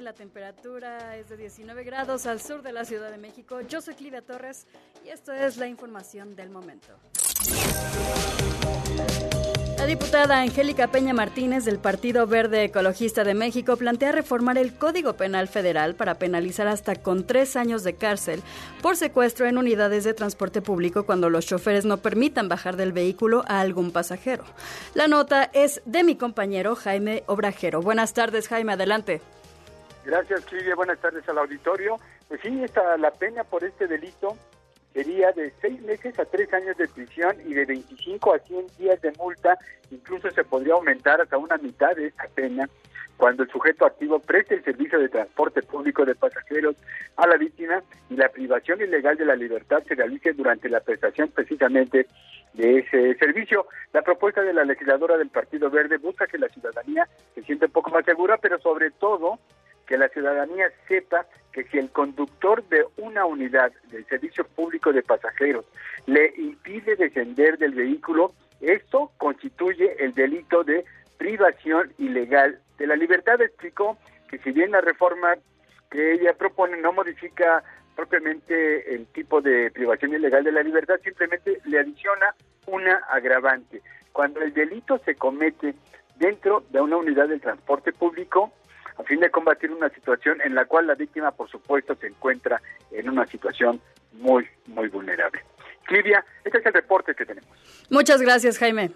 La temperatura es de 19 grados al sur de la Ciudad de México. Yo soy Clivia Torres y esto es la información del momento. La diputada Angélica Peña Martínez del Partido Verde Ecologista de México plantea reformar el Código Penal Federal para penalizar hasta con tres años de cárcel por secuestro en unidades de transporte público cuando los choferes no permitan bajar del vehículo a algún pasajero. La nota es de mi compañero Jaime Obrajero. Buenas tardes, Jaime, adelante. Gracias, Silvia. Buenas tardes al auditorio. Pues sí, esta, la pena por este delito sería de seis meses a tres años de prisión y de 25 a 100 días de multa. Incluso se podría aumentar hasta una mitad de esta pena cuando el sujeto activo preste el servicio de transporte público de pasajeros a la víctima y la privación ilegal de la libertad se realice durante la prestación precisamente de ese servicio. La propuesta de la legisladora del Partido Verde busca que la ciudadanía se sienta un poco más segura, pero sobre todo que la ciudadanía sepa que si el conductor de una unidad del servicio público de pasajeros le impide descender del vehículo, esto constituye el delito de privación ilegal de la libertad. Explicó que si bien la reforma que ella propone no modifica propiamente el tipo de privación ilegal de la libertad, simplemente le adiciona una agravante. Cuando el delito se comete dentro de una unidad del transporte público, a fin de combatir una situación en la cual la víctima, por supuesto, se encuentra en una situación muy, muy vulnerable. Clivia, este es el reporte que tenemos. Muchas gracias, Jaime.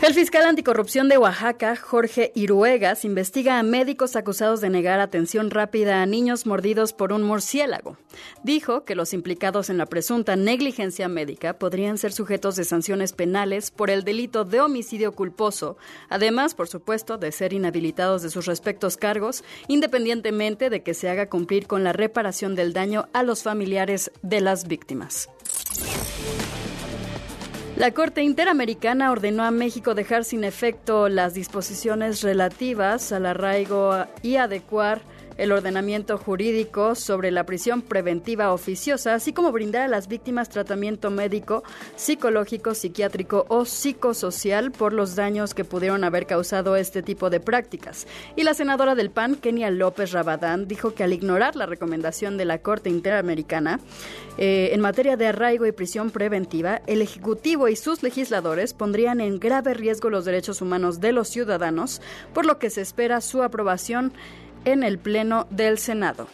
El fiscal anticorrupción de Oaxaca, Jorge Iruegas, investiga a médicos acusados de negar atención rápida a niños mordidos por un murciélago. Dijo que los implicados en la presunta negligencia médica podrían ser sujetos de sanciones penales por el delito de homicidio culposo, además, por supuesto, de ser inhabilitados de sus respectos cargos, independientemente de que se haga cumplir con la reparación del daño a los familiares de las víctimas. La Corte Interamericana ordenó a México dejar sin efecto las disposiciones relativas al arraigo y adecuar el ordenamiento jurídico sobre la prisión preventiva oficiosa, así como brindar a las víctimas tratamiento médico, psicológico, psiquiátrico o psicosocial por los daños que pudieron haber causado este tipo de prácticas. Y la senadora del PAN, Kenia López Rabadán, dijo que al ignorar la recomendación de la Corte Interamericana eh, en materia de arraigo y prisión preventiva, el Ejecutivo y sus legisladores pondrían en grave riesgo los derechos humanos de los ciudadanos, por lo que se espera su aprobación en el Pleno del Senado.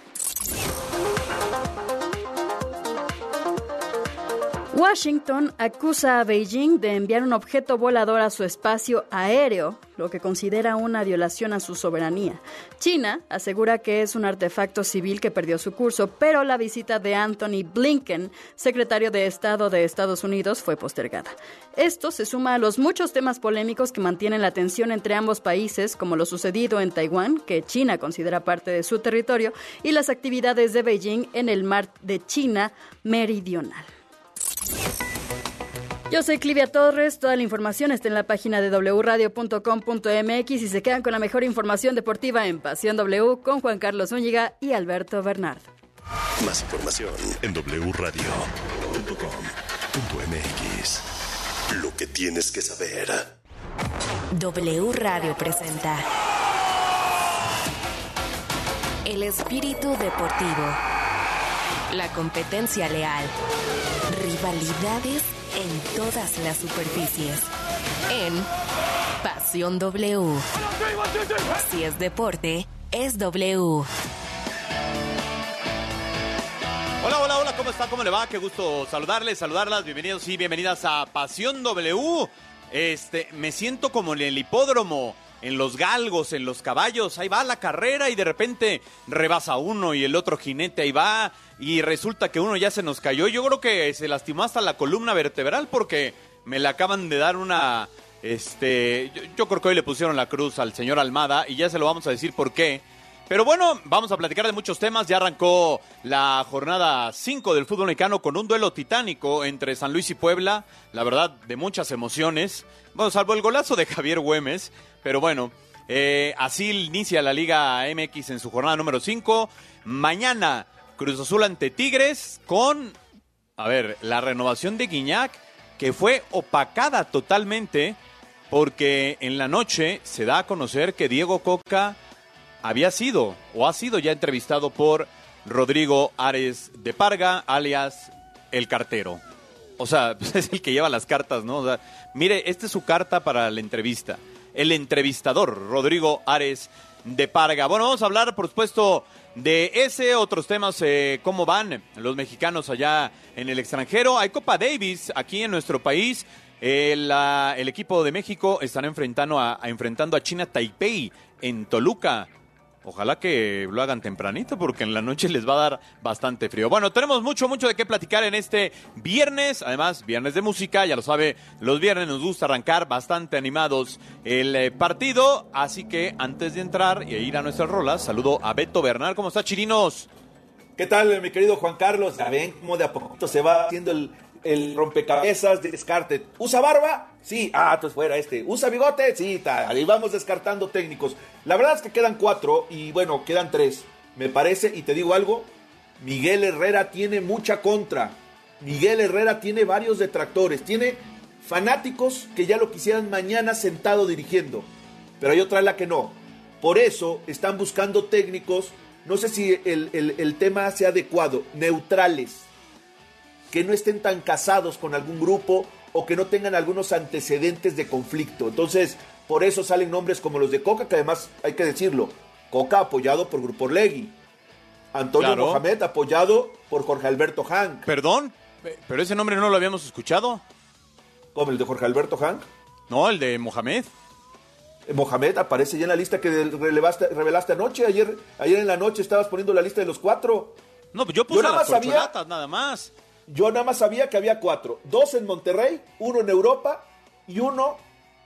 Washington acusa a Beijing de enviar un objeto volador a su espacio aéreo, lo que considera una violación a su soberanía. China asegura que es un artefacto civil que perdió su curso, pero la visita de Anthony Blinken, secretario de Estado de Estados Unidos, fue postergada. Esto se suma a los muchos temas polémicos que mantienen la tensión entre ambos países, como lo sucedido en Taiwán, que China considera parte de su territorio, y las actividades de Beijing en el mar de China meridional. Yo soy Clivia Torres, toda la información está en la página de wradio.com.mx y se quedan con la mejor información deportiva en Pasión W con Juan Carlos Úñiga y Alberto Bernard. Más información en wradio.com.mx. Lo que tienes que saber. W Radio presenta El espíritu deportivo. La competencia leal. Rivalidades en todas las superficies. En Pasión W. Si es deporte, es W. Hola, hola, hola, ¿cómo está? ¿Cómo le va? Qué gusto saludarles, saludarlas. Bienvenidos y bienvenidas a Pasión W. Este, me siento como en el hipódromo, en los galgos, en los caballos. Ahí va la carrera y de repente rebasa uno y el otro jinete ahí va y resulta que uno ya se nos cayó. Yo creo que se lastimó hasta la columna vertebral porque me le acaban de dar una... Este, yo, creo que hoy le pusieron la cruz al señor Almada y ya se lo vamos a decir por qué. Pero bueno, vamos a platicar de muchos temas. Ya arrancó la jornada 5 del fútbol mexicano con un duelo titánico entre San Luis y Puebla. La verdad, de muchas emociones. Bueno, salvo el golazo de Javier Güemes. Pero bueno, eh, así inicia la Liga MX en su jornada número 5. Mañana Cruz Azul ante Tigres con, a ver, la renovación de Guiñac que fue opacada totalmente porque en la noche se da a conocer que Diego Coca había sido o ha sido ya entrevistado por Rodrigo Ares de Parga, alias El Cartero. O sea, es el que lleva las cartas, ¿no? O sea, mire, esta es su carta para la entrevista. El entrevistador, Rodrigo Ares de Parga. Bueno, vamos a hablar, por supuesto, de ese, otros temas, eh, cómo van los mexicanos allá en el extranjero. Hay Copa Davis aquí en nuestro país. El, ah, el equipo de México están enfrentando a- enfrentando a China Taipei en Toluca. Ojalá que lo hagan tempranito porque en la noche les va a dar bastante frío. Bueno, tenemos mucho, mucho de qué platicar en este viernes. Además, viernes de música, ya lo sabe, los viernes nos gusta arrancar bastante animados el eh, partido. Así que antes de entrar e ir a nuestras rolas, saludo a Beto Bernal. ¿Cómo está, Chirinos? ¿Qué tal, mi querido Juan Carlos? Ya ven cómo de a poquito se va haciendo el, el rompecabezas de descarte. ¿Usa barba? Sí. Ah, entonces fuera este. ¿Usa bigote? Sí, ahí vamos descartando técnicos. La verdad es que quedan cuatro y bueno, quedan tres. Me parece, y te digo algo, Miguel Herrera tiene mucha contra. Miguel Herrera tiene varios detractores. Tiene fanáticos que ya lo quisieran mañana sentado dirigiendo. Pero hay otra en la que no. Por eso están buscando técnicos, no sé si el- el tema sea adecuado, neutrales, que no estén tan casados con algún grupo o que no tengan algunos antecedentes de conflicto. Entonces, por eso salen nombres como los de Coca, que además hay que decirlo, Coca apoyado por Grupo Orlegui, Antonio Claro. Mohamed apoyado por Jorge Alberto Hank. Perdón, pe- pero ese nombre no lo habíamos escuchado. ¿Cómo el de Jorge Alberto Hank? No, el de Mohamed. Eh, Mohamed aparece ya en la lista que revelaste anoche. Ayer, ayer en la noche estabas poniendo la lista de los cuatro. No, pues yo puse Yo nada las más sabía- nada más. Yo nada más sabía que había cuatro. Dos en Monterrey, uno en Europa y uno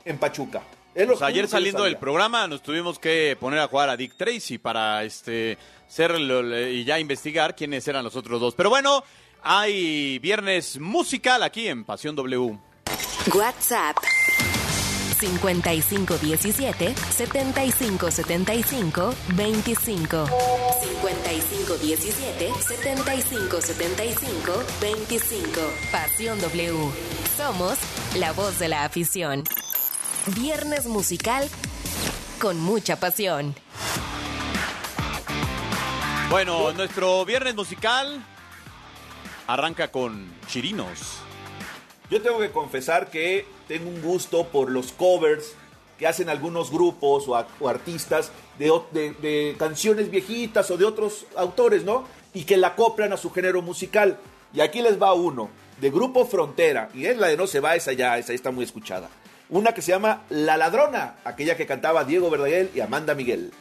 en Pachuca. Pues ayer saliendo del programa nos tuvimos que poner a jugar a Dick Tracy para este ser y ya investigar quiénes eran los otros dos. Pero bueno, hay viernes musical aquí en Pasión W. WhatsApp 5517 7575 25 5517 7575 25 Pasión W. Somos la voz de la afición. Viernes musical con mucha pasión. Bueno, nuestro viernes musical arranca con Chirinos. Yo tengo que confesar que tengo un gusto por los covers que hacen algunos grupos o, artistas de canciones viejitas o de otros autores, ¿no? Y que la acoplan a su género musical. Y aquí les va uno, de Grupo Frontera. Y es la de No se va, esa ya, esa está muy escuchada. Una que se llama La Ladrona, aquella que cantaba Diego Verdaguer y Amanda Miguel.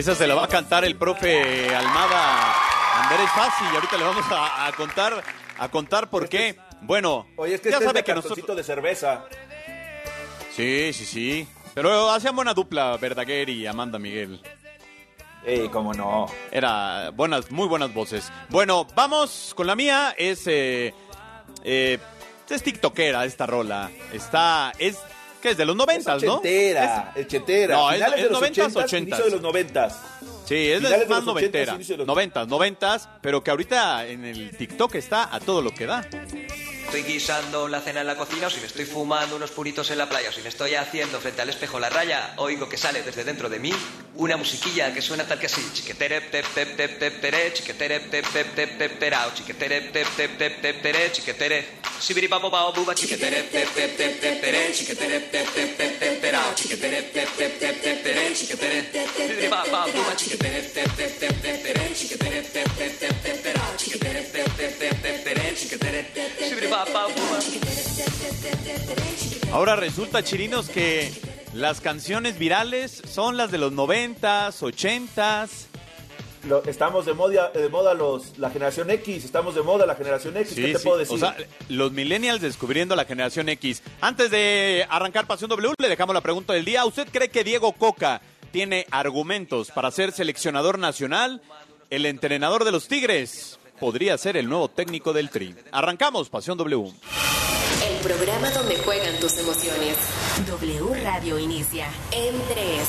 Esa se la va a cantar el profe Almada Andrés Fácil y ahorita le vamos a, a contar a contar por qué. Bueno, Oye, es que ya este sabe es que nosotros de cerveza. Sí, sí, sí. Pero hacían buena dupla Verdaguer y Amanda Miguel. Ey, cómo no. Era buenas, muy buenas voces. Bueno, vamos con la mía. Es, eh, eh, es tiktokera esta rola. Está, es, ¿qué es? De los noventas, es ¿no? ochentera, ochentera. No, es- es de los noventas, ochentas, de los noventas. Sí, es, es de más noventera. inicio de los- Noventas, noventas, pero que ahorita en el TikTok está a todo lo que da. Estoy guisando la cena en la cocina o si me estoy fumando unos puritos en la playa o si me estoy haciendo frente al espejo la raya, oigo que sale desde dentro de mí una musiquilla que suena tal que así. Chiquetere, tep, tep, tep, tep, tere, chiquetere, tep, tep, tep, tep, terao, chiquetere, tep, tep, tep, tep, tere, chiquetere. Ahora resulta, chirinos, que las canciones virales son las de los noventas, ochentas. Lo- estamos de moda, de moda los, la generación X, estamos de moda la generación X, ¿qué te sí. puedo decir? O sea, los millennials descubriendo la generación X. Antes de arrancar Pasión W, le dejamos la pregunta del día. ¿Usted cree que Diego Coca tiene argumentos para ser seleccionador nacional? El entrenador de los Tigres podría ser el nuevo técnico del Tri. Arrancamos Pasión W. El programa donde juegan tus emociones. W Radio inicia en 3.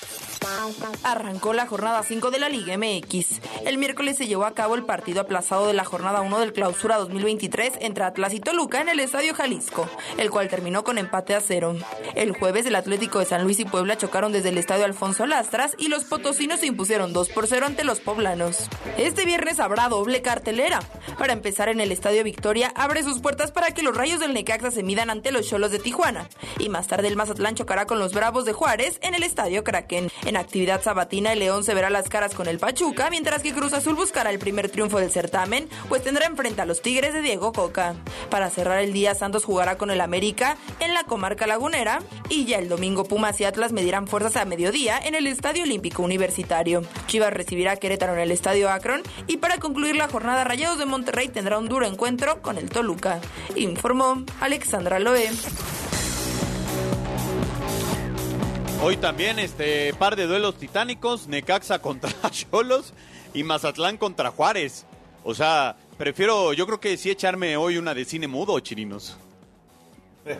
Arrancó la jornada 5 de la Liga MX. El miércoles se llevó a cabo el partido aplazado de la jornada 1 del Clausura 2023 entre Atlas y Toluca en el Estadio Jalisco, el cual terminó con empate a cero. El jueves el Atlético de San Luis y Puebla chocaron desde el Estadio Alfonso Lastras y los potosinos se impusieron 2 por 0 ante los poblanos. Este viernes habrá doble cartelera. Para empezar en el Estadio Victoria abre sus puertas para que los Rayos del Necaxa se midan ante los Cholos de Tijuana. Y más tarde el Mazatlán chocará con los Bravos de Juárez en el Estadio Kraken. En actividad sabatina, el León se verá las caras con el Pachuca, mientras que Cruz Azul buscará el primer triunfo del certamen, pues tendrá enfrente a los Tigres de Diego Coca. Para cerrar el día, Santos jugará con el América en la comarca lagunera y ya el domingo Pumas y Atlas medirán fuerzas a mediodía en el Estadio Olímpico Universitario. Chivas recibirá a Querétaro en el Estadio Akron y para concluir la jornada Rayados de Monterrey tendrá un duro encuentro con el Toluca. Informó Alexandra Loe. Hoy también este par de duelos titánicos, Necaxa contra Cholos y Mazatlán contra Juárez. O sea, prefiero, yo creo que sí echarme hoy una de cine mudo, chirinos.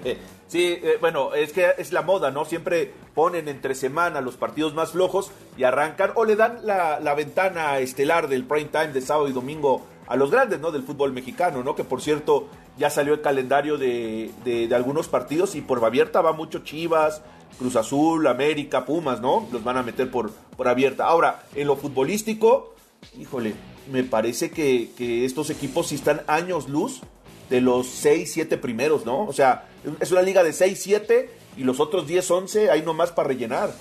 Sí, eh, bueno, es que es la moda, ¿no? Siempre ponen entre semana los partidos más flojos y arrancan o le dan la, ventana estelar del prime time de sábado y domingo a los grandes, ¿no? Del fútbol mexicano, ¿no? Que por cierto ya salió el calendario de, de, de algunos partidos y por abierta va mucho Chivas, Cruz Azul, América, Pumas, ¿no? Los van a meter por, por abierta. Ahora, en lo futbolístico, híjole, me parece que, que estos equipos sí están años luz de los 6, 7 primeros, ¿no? O sea, es una liga de 6, 7 y los otros 10, 11 hay nomás para rellenar.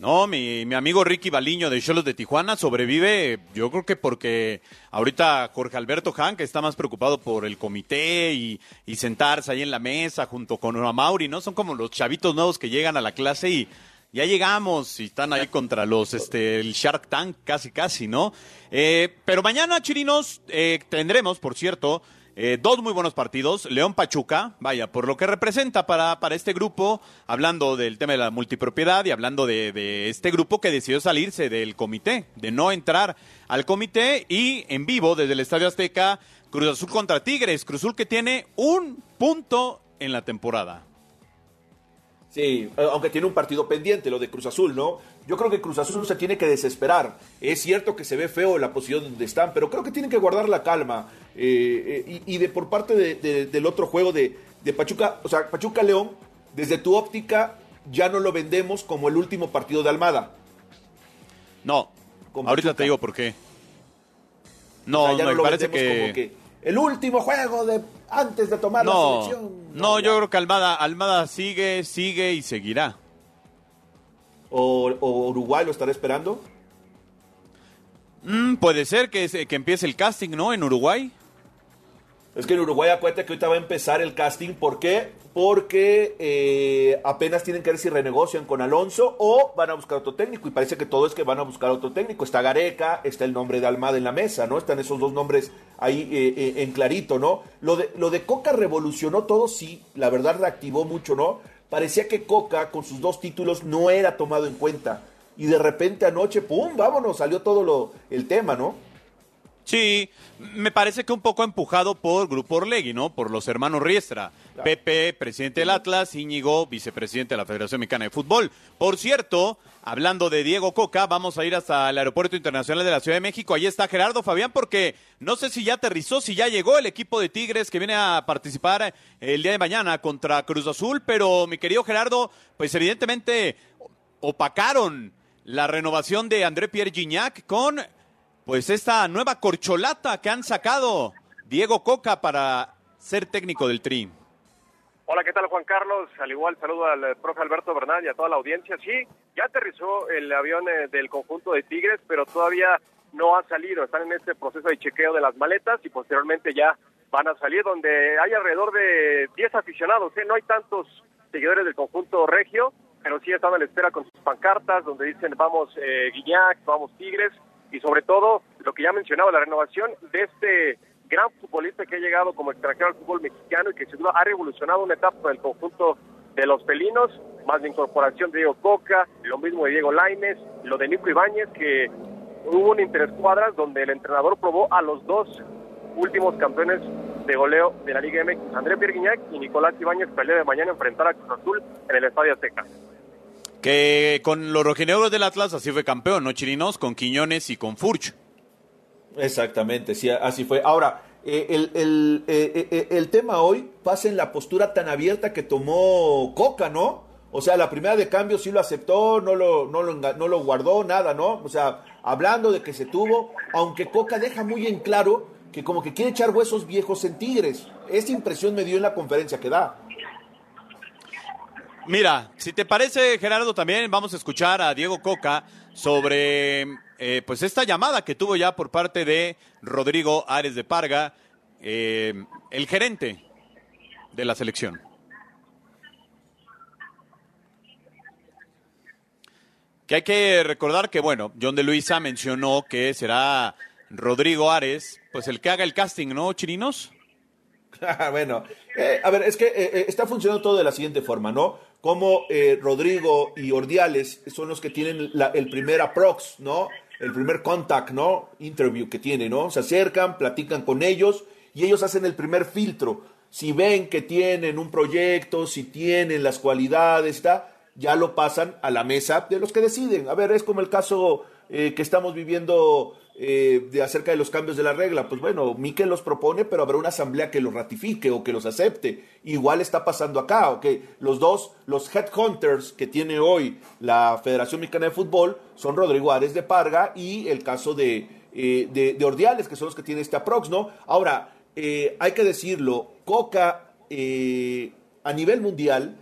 No, mi, mi amigo Ricky Baliño de Cholos de Tijuana sobrevive, yo creo que porque ahorita Jorge Alberto Han, que está más preocupado por el comité y, y sentarse ahí en la mesa junto con Mauri, ¿no? Son como los chavitos nuevos que llegan a la clase y ya llegamos y están ahí contra los, este, el Shark Tank casi casi, ¿no? Eh, pero mañana, chirinos, eh, tendremos, por cierto, eh, dos muy buenos partidos. León Pachuca, vaya, por lo que representa para, para este grupo, hablando del tema de la multipropiedad y hablando de, de este grupo que decidió salirse del comité, de no entrar al comité y en vivo desde el Estadio Azteca, Cruz Azul contra Tigres. Cruz Azul que tiene un punto en la temporada. Sí, eh, aunque tiene un partido pendiente, lo de Cruz Azul, ¿no? Yo creo que Cruz Azul se tiene que desesperar. Es cierto que se ve feo la posición donde están, pero creo que tienen que guardar la calma. Eh, eh, y, y, de por parte de, de, del otro juego de, de Pachuca, o sea, Pachuca León, desde tu óptica, ya no lo vendemos como el último partido de Almada. No, ahorita te digo por qué. No, O sea, ya no, me lo parece que... como que el último juego de antes de tomar la No, selección. no, yo creo que Almada, Almada sigue, sigue y seguirá. O, o Uruguay lo estará esperando. Mm, puede ser que, se- que empiece el casting, ¿no? En Uruguay. Es que en Uruguay acuérdate que ahorita va a empezar el casting. ¿Por qué? Porque eh, apenas tienen que ver si renegocian con Alonso o van a buscar otro técnico. Y parece que todo es que van a buscar otro técnico. Está Gareca, está el nombre de Almada en la mesa, ¿no? Están esos dos nombres ahí eh, eh, en clarito, ¿no? Lo de, lo de Coca revolucionó todo, sí. La verdad reactivó mucho, ¿no? Parecía que Coca con sus dos títulos no era tomado en cuenta. Y de repente anoche, ¡pum! Vámonos, salió todo lo, el tema, ¿no? Sí, me parece que un poco empujado por Grupo Orlegui, ¿no? Por los hermanos Riestra. Pepe, presidente del Atlas, Íñigo, vicepresidente de la Federación Mexicana de Fútbol. Por cierto, hablando de Diego Coca, vamos a ir hasta el Aeropuerto Internacional de la Ciudad de México. Ahí está Gerardo Fabián, porque no sé si ya aterrizó, si ya llegó el equipo de Tigres que viene a participar el día de mañana contra Cruz Azul, pero mi querido Gerardo, pues evidentemente opacaron la renovación de André Pierre Gignac con pues esta nueva corcholata que han sacado Diego Coca para ser técnico del Tri. Hola, ¿qué tal Juan Carlos? Al igual saludo al eh, profe Alberto Bernal y a toda la audiencia. Sí, ya aterrizó el avión eh, del conjunto de Tigres, pero todavía no ha salido, están en este proceso de chequeo de las maletas y posteriormente ya van a salir donde hay alrededor de 10 aficionados, ¿eh? no hay tantos seguidores del conjunto regio, pero sí están a la espera con sus pancartas donde dicen vamos eh, Guiñac, vamos Tigres y sobre todo lo que ya mencionaba, la renovación de este gran futbolista que ha llegado como extranjero al fútbol mexicano y que sin duda ha revolucionado una etapa del conjunto de los felinos, más de incorporación de Diego Coca, lo mismo de Diego Laines, lo de Nico Ibáñez, que hubo un interescuadras donde el entrenador probó a los dos últimos campeones de goleo de la Liga MX, André Pierguiñac y Nicolás Ibáñez, pelea de mañana enfrentar a Cruz Azul en el Estadio Azteca. Que con los rojinegros del Atlas así fue campeón, ¿no, Chirinos? Con Quiñones y con Furch. Exactamente, sí, así fue. Ahora, eh, el, el, eh, eh, el, tema hoy pasa en la postura tan abierta que tomó Coca, ¿no? O sea, la primera de cambio sí lo aceptó, no lo, no lo, no lo guardó, nada, ¿no? O sea, hablando de que se tuvo, aunque Coca deja muy en claro que como que quiere echar huesos viejos en Tigres. Esa impresión me dio en la conferencia que da. Mira, si te parece, Gerardo, también vamos a escuchar a Diego Coca sobre eh, pues esta llamada que tuvo ya por parte de Rodrigo Ares de Parga, eh, el gerente de la selección. Que hay que recordar que, bueno, John de Luisa mencionó que será Rodrigo Ares, pues el que haga el casting, ¿no, Chirinos? bueno, eh, a ver, es que está funcionando todo de la siguiente forma, ¿no? como eh, Rodrigo y Ordiales son los que tienen el primer approx, ¿no? El primer contact, ¿no? Interview que tienen, ¿no? Se acercan, platican con ellos y ellos hacen el primer filtro. Si ven que tienen un proyecto, si tienen las cualidades, ya lo pasan a la mesa de los que deciden. A ver, es como el caso eh, que estamos viviendo eh, de acerca de los cambios de la regla. Pues bueno, Miquel los propone, pero habrá una asamblea que los ratifique o que los acepte. Igual está pasando acá, ok. Los dos, los headhunters que tiene hoy la Federación Mexicana de Fútbol son Rodrigo Ares de Parga y el caso de, eh, de, Ordiales, que son los que tiene este aprox, ¿no? Ahora, eh, hay que decirlo, Coca a nivel mundial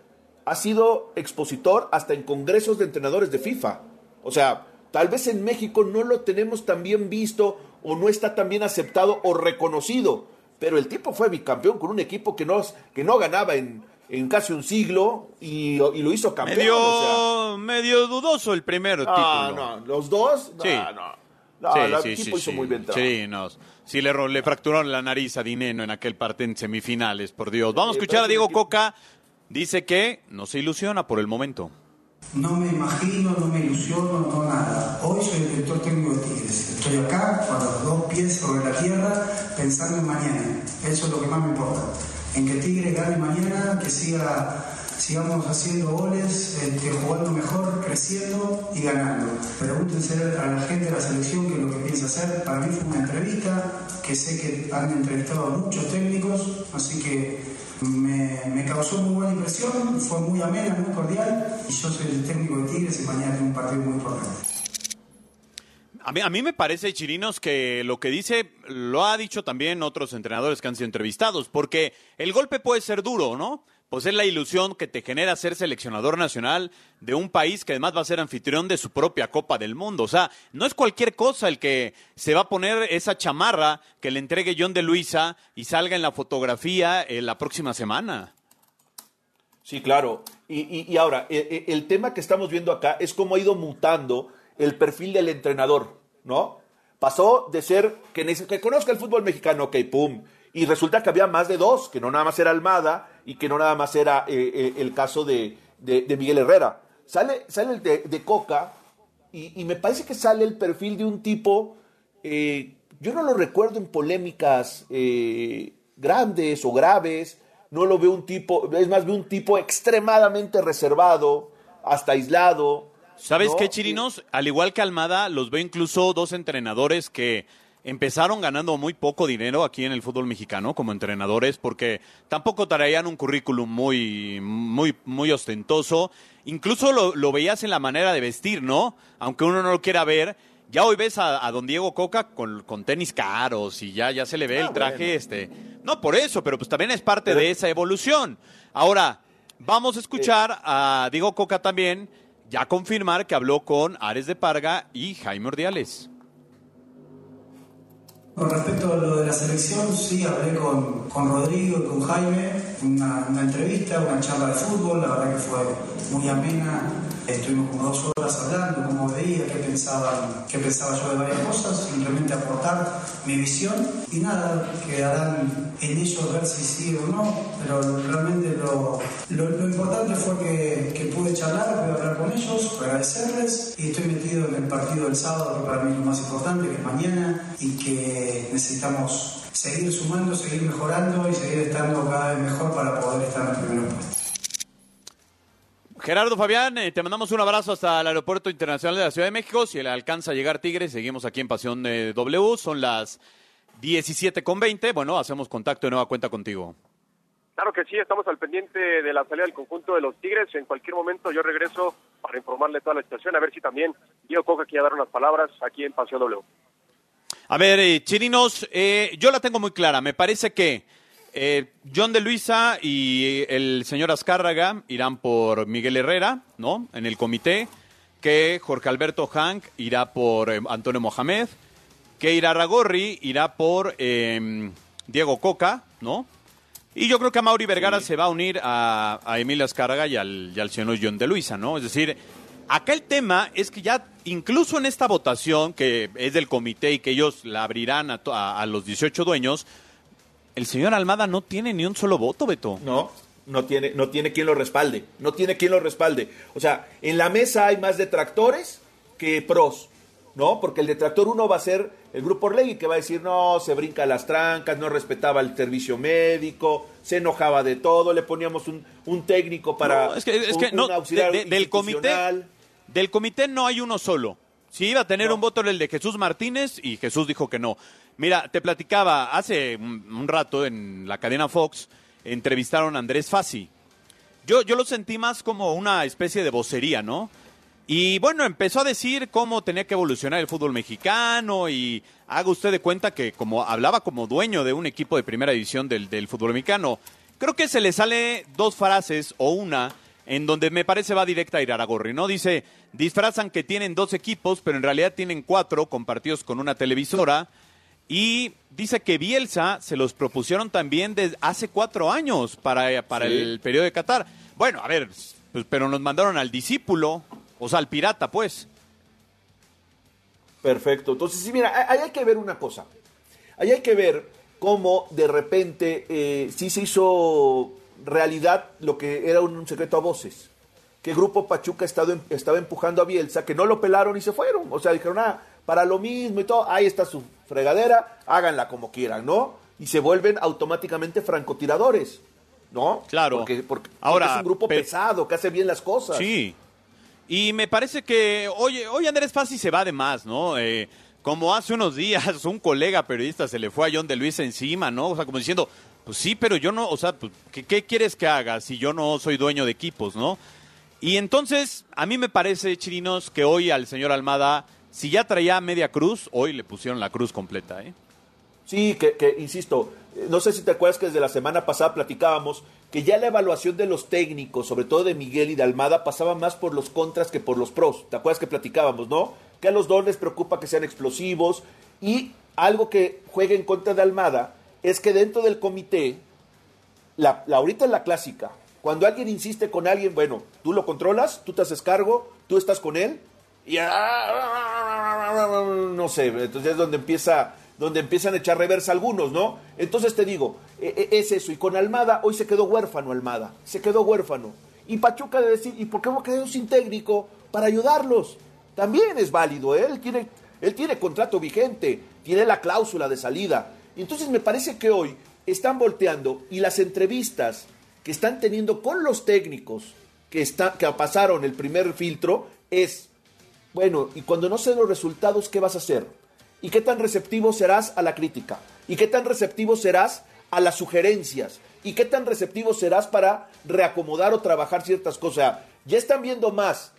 ha sido expositor hasta en congresos de entrenadores de FIFA. O sea, Tal vez en México no lo tenemos tan bien visto o no está tan bien aceptado o reconocido, pero el tipo fue bicampeón con un equipo que no, que no ganaba en, en casi un siglo y, y, lo hizo campeón. Medio, medio dudoso el primer ah, título. No, los dos, sí. no. sí, el sí, equipo hizo muy bien Sí, no. Sí, le, le fracturaron la nariz a Dineno en aquel parte en semifinales, por Dios. Vamos a escuchar a Diego Coca. Dice que no se ilusiona por el momento. No me imagino, no me ilusiono, no nada. Hoy soy el director técnico de Tigres. Estoy acá con los dos pies sobre la tierra pensando en mañana. Eso es lo que más me importa. En que Tigres gane mañana, que siga, sigamos haciendo goles, este, jugando mejor, creciendo y ganando. Pregúntense a la gente de la selección qué es lo que piensa hacer. Para mí fue una entrevista, que sé que han entrevistado a muchos técnicos, así que me, causó muy buena impresión, fue muy amena, muy cordial y yo soy el técnico de Tigres y mañana tengo un partido muy importante. A mí, a mí me parece, Chirinos, que lo que dice lo ha dicho también otros entrenadores que han sido entrevistados, porque el golpe puede ser duro, ¿no? Pues es la ilusión que te genera ser seleccionador nacional de un país que además va a ser anfitrión de su propia Copa del Mundo. O sea, no es cualquier cosa el que se va a poner esa chamarra que le entregue John de Luisa y salga en la fotografía eh, la próxima semana. Sí, claro. Y, ahora, e, e, el, tema que estamos viendo acá es cómo ha ido mutando el perfil del entrenador, ¿no? Pasó de ser que, que conozca el fútbol mexicano, ok, pum, y resulta que había más de dos, que no nada más era Almada y que no nada más era eh, eh, el caso de, Miguel Herrera. Sale, sale el de, Coca y, me parece que sale el perfil de un tipo, eh, yo no lo recuerdo en polémicas grandes o graves, no lo veo un tipo, es más, veo un tipo extremadamente reservado, hasta aislado. ¿Sabes qué, Chirinos? Al igual que Almada, los veo incluso dos entrenadores que empezaron ganando muy poco dinero aquí en el fútbol mexicano como entrenadores porque tampoco traían un currículum muy, muy, muy ostentoso. Incluso lo, veías en la manera de vestir, ¿no? Aunque uno no lo quiera ver. Ya hoy ves a, don Diego Coca con, tenis caros y ya, ya se le ve ah, el traje este. No por eso, pero pues también es parte de esa evolución. Ahora, vamos a escuchar a Diego Coca también, ya confirmar que habló con Ares de Parga y Jaime Ordiales Con respecto a lo de la selección, sí, hablé con, con Rodrigo y con Jaime, una, entrevista, una charla de fútbol, la verdad que fue muy amena, Estuvimos como dos horas hablando, cómo veía, qué pensaba, qué pensaba yo de varias cosas, simplemente aportar mi visión. Y nada, quedarán en ellos ver si sí o no, pero realmente lo, lo, importante fue que, que, pude charlar, pude hablar con ellos, agradecerles y estoy metido en el partido del sábado, que para mí es lo más importante, que es mañana y que necesitamos seguir sumando, seguir mejorando y seguir estando cada vez mejor para poder estar en el primer puesto. Gerardo Fabián, eh, te mandamos un abrazo hasta el Aeropuerto Internacional de la Ciudad de México. Si le alcanza a llegar Tigre, seguimos aquí en Pasión de W. Son las 17 con 20. Bueno, hacemos contacto de nueva cuenta contigo. Claro que sí, estamos al pendiente de la salida del conjunto de los Tigres. En cualquier momento yo regreso para informarle toda la situación, a ver si también Diego Coca quiere dar unas palabras aquí en Pasión W. A ver, eh, Chirinos, eh, yo la tengo muy clara. Me parece que eh, John de Luisa y el señor Azcárraga irán por Miguel Herrera, ¿no? En el comité. Que Jorge Alberto Hank irá por eh, Antonio Mohamed. Que Irarragorri irá por em, Diego Coca, ¿no? Y yo creo que a Mauri Vergara se va a unir a, a Emilio Azcárraga y al, señor John de Luisa, ¿no? Es decir, acá el tema es que ya incluso en esta votación, que es del comité y que ellos la abrirán a, a los 18 dueños, el señor Almada no tiene ni un solo voto, Beto. No, no tiene, no tiene quien lo respalde. No tiene quien lo respalde. O sea, en la mesa hay más detractores que pros. ¿no? Porque el detractor uno va a ser el grupo Orlegui, que va a decir, no, se brinca las trancas, no respetaba el servicio médico, se enojaba de todo, le poníamos un, un técnico para es que, es que no, del comité del comité no hay uno solo. Si iba a tener un voto el de Jesús Martínez y Jesús dijo que no. Mira, te platicaba hace un, rato en la cadena Fox, entrevistaron a Andrés Fassi. Yo, yo lo sentí más como una especie de vocería, ¿no? Y bueno, empezó a decir cómo tenía que evolucionar el fútbol mexicano y haga usted de cuenta que como hablaba como dueño de un equipo de primera división del, del fútbol mexicano. Creo que se le sale dos frases o una en donde me parece va directa a Iraragorri, ¿no? Dice, disfrazan que tienen dos equipos, pero en realidad tienen cuatro compartidos con una televisora y dice que Bielsa se los propusieron también desde hace cuatro años para, para el periodo de Qatar. Bueno, a ver, pues, pero nos mandaron al discípulo, o sea, al pirata, pues. Perfecto. Entonces, sí, mira, ahí hay que ver una cosa. Ahí hay que ver cómo de repente eh, sí se hizo realidad lo que era un secreto a voces. Que el Grupo Pachuca estado, estaba empujando a Bielsa, que no lo pelaron y se fueron. O sea, dijeron, ah, para lo mismo y todo, ahí está su fregadera, háganla como quieran, ¿no? Y se vuelven automáticamente francotiradores, ¿no? Claro. Porque, porque, Ahora, es un grupo pesado, que hace bien las cosas. Sí. Y me parece que, oye, hoy Andrés Fassi se va de más, ¿no? Eh, como hace unos días un colega periodista se le fue a John de Luis encima, ¿no? O sea, como diciendo, pues sí, pero yo no, o sea, pues, ¿qué, ¿qué, quieres que haga si yo no soy dueño de equipos, ¿no? Y entonces, a mí me parece, Chirinos, que hoy al señor Almada si ya traía media cruz, hoy le pusieron la cruz completa, ¿eh? Sí, que, insisto, eh, no sé si te acuerdas que desde la semana pasada platicábamos que ya la evaluación de los técnicos, sobre todo de Miguel y de Almada, pasaba más por los contras que por los pros. ¿Te acuerdas que platicábamos, no? Que a los dos les preocupa que sean explosivos y algo que juega en contra de Almada es que dentro del comité, la, ahorita es la clásica, cuando alguien insiste con alguien, bueno, tú lo controlas, tú te haces cargo, tú estás con él, y no sé, entonces es donde empieza donde empiezan a echar reversa algunos, ¿no? Entonces te digo, e, e, es eso. Y con Almada, hoy se quedó huérfano Almada, se quedó huérfano. Y Pachuca de decir, ¿y por qué hemos quedado sin técnico? Para ayudarlos. También es válido, él, tiene, él tiene contrato vigente, tiene la cláusula de salida. Entonces me parece que hoy están volteando y las entrevistas que están teniendo con los técnicos que, está, que pasaron el primer filtro es bueno, y cuando no se los resultados, ¿qué vas a hacer? ¿Y qué tan receptivo serás a la crítica? ¿Y qué tan receptivo serás a las sugerencias? ¿Y qué tan receptivo serás para reacomodar o trabajar ciertas cosas? ya están viendo más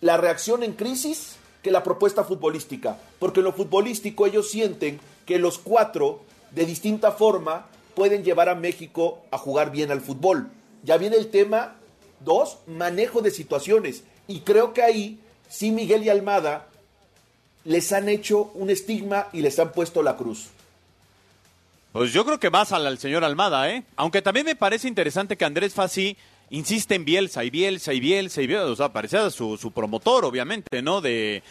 la reacción en crisis que la propuesta futbolística. Porque lo futbolístico ellos sienten que los cuatro, de distinta forma, pueden llevar a México a jugar bien al fútbol. Ya viene el tema, dos, manejo de situaciones. Y creo que ahí sí Miguel y Almada les han hecho un estigma y les han puesto la cruz. Pues yo creo que más al, señor Almada, ¿eh? Aunque también me parece interesante que Andrés Fassi insiste en Bielsa y Bielsa y Bielsa y Bielsa, o sea, parecía su, su promotor, obviamente, ¿no? De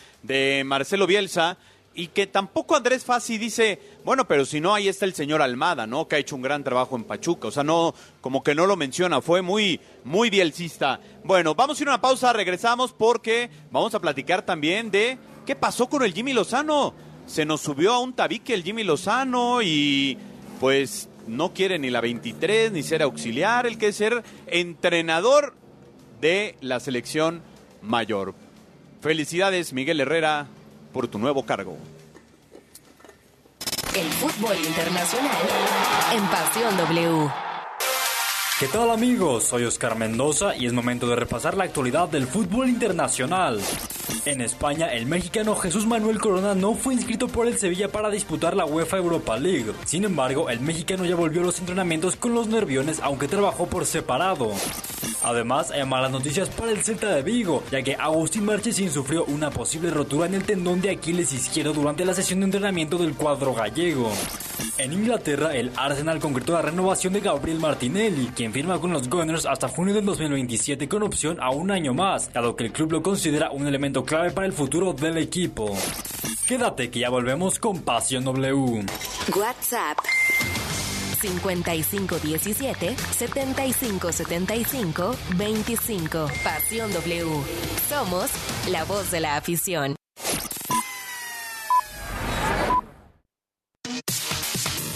Marcelo Bielsa. Y que tampoco Andrés Fassi dice, bueno, pero si no, ahí está el señor Almada, ¿no? Que ha hecho un gran trabajo en Pachuca. O sea, no, como que no lo menciona, fue muy, muy bielcista. Bueno, vamos a ir a una pausa, regresamos porque vamos a platicar también de qué pasó con el Jimmy Lozano. Se nos subió a un tabique el Jimmy Lozano y pues no quiere ni la 23 ni ser auxiliar, el que es ser entrenador de la selección mayor. Felicidades, Miguel Herrera, por tu nuevo cargo. El fútbol internacional en Pasión W. ¿Qué tal amigos? Soy Oscar Mendoza y es momento de repasar la actualidad del fútbol internacional. En España, el mexicano Jesús Manuel Corona no fue inscrito por el Sevilla para disputar la UEFA Europa League. Sin embargo, el mexicano ya volvió a los entrenamientos con los nerviones aunque trabajó por separado. Además, hay malas noticias para el Celta de Vigo, ya que Agustín Marchesín sufrió una posible rotura en el tendón de Aquiles izquierdo durante la sesión de entrenamiento del cuadro gallego. En Inglaterra, el Arsenal concretó la renovación de Gabriel Martinelli, quien firma con los Gunners hasta junio del 2027 con opción a un año más, dado que el club lo considera un elemento clave para el futuro del equipo. Quédate que ya volvemos con Pasión W. WhatsApp 5517 7575 25. Pasión W. Somos la voz de la afición.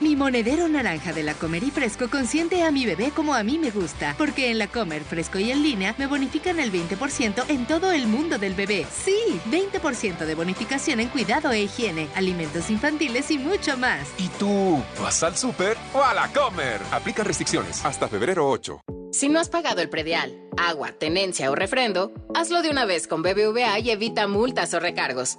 Mi monedero naranja de la Comer y Fresco consiente a mi bebé como a mí me gusta, porque en la Comer Fresco y en línea me bonifican el 20% en todo el mundo del bebé. Sí, 20% de bonificación en cuidado e higiene, alimentos infantiles y mucho más. ¿Y tú vas al súper o a la comer? Aplica restricciones hasta febrero 8. Si no has pagado el predial, agua, tenencia o refrendo, hazlo de una vez con BBVA y evita multas o recargos.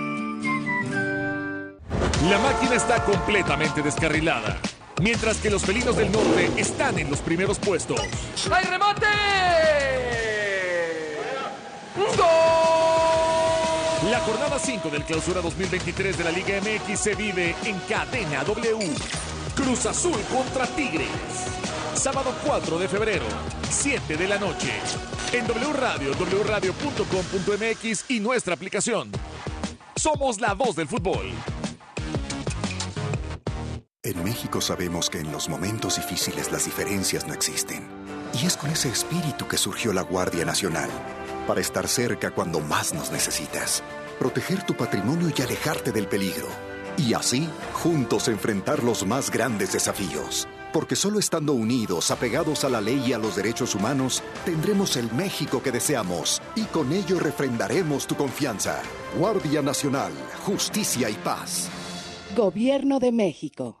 La máquina está completamente descarrilada. Mientras que los felinos del norte están en los primeros puestos. ¡Hay remate! La jornada 5 del clausura 2023 de la Liga MX se vive en cadena W. Cruz Azul contra Tigres. Sábado 4 de febrero, 7 de la noche. En W Radio, wradio.com.mx y nuestra aplicación. Somos la voz del fútbol. En México sabemos que en los momentos difíciles las diferencias no existen. Y es con ese espíritu que surgió la Guardia Nacional, para estar cerca cuando más nos necesitas, proteger tu patrimonio y alejarte del peligro. Y así, juntos enfrentar los más grandes desafíos. Porque solo estando unidos, apegados a la ley y a los derechos humanos, tendremos el México que deseamos y con ello refrendaremos tu confianza. Guardia Nacional, Justicia y Paz. Gobierno de México.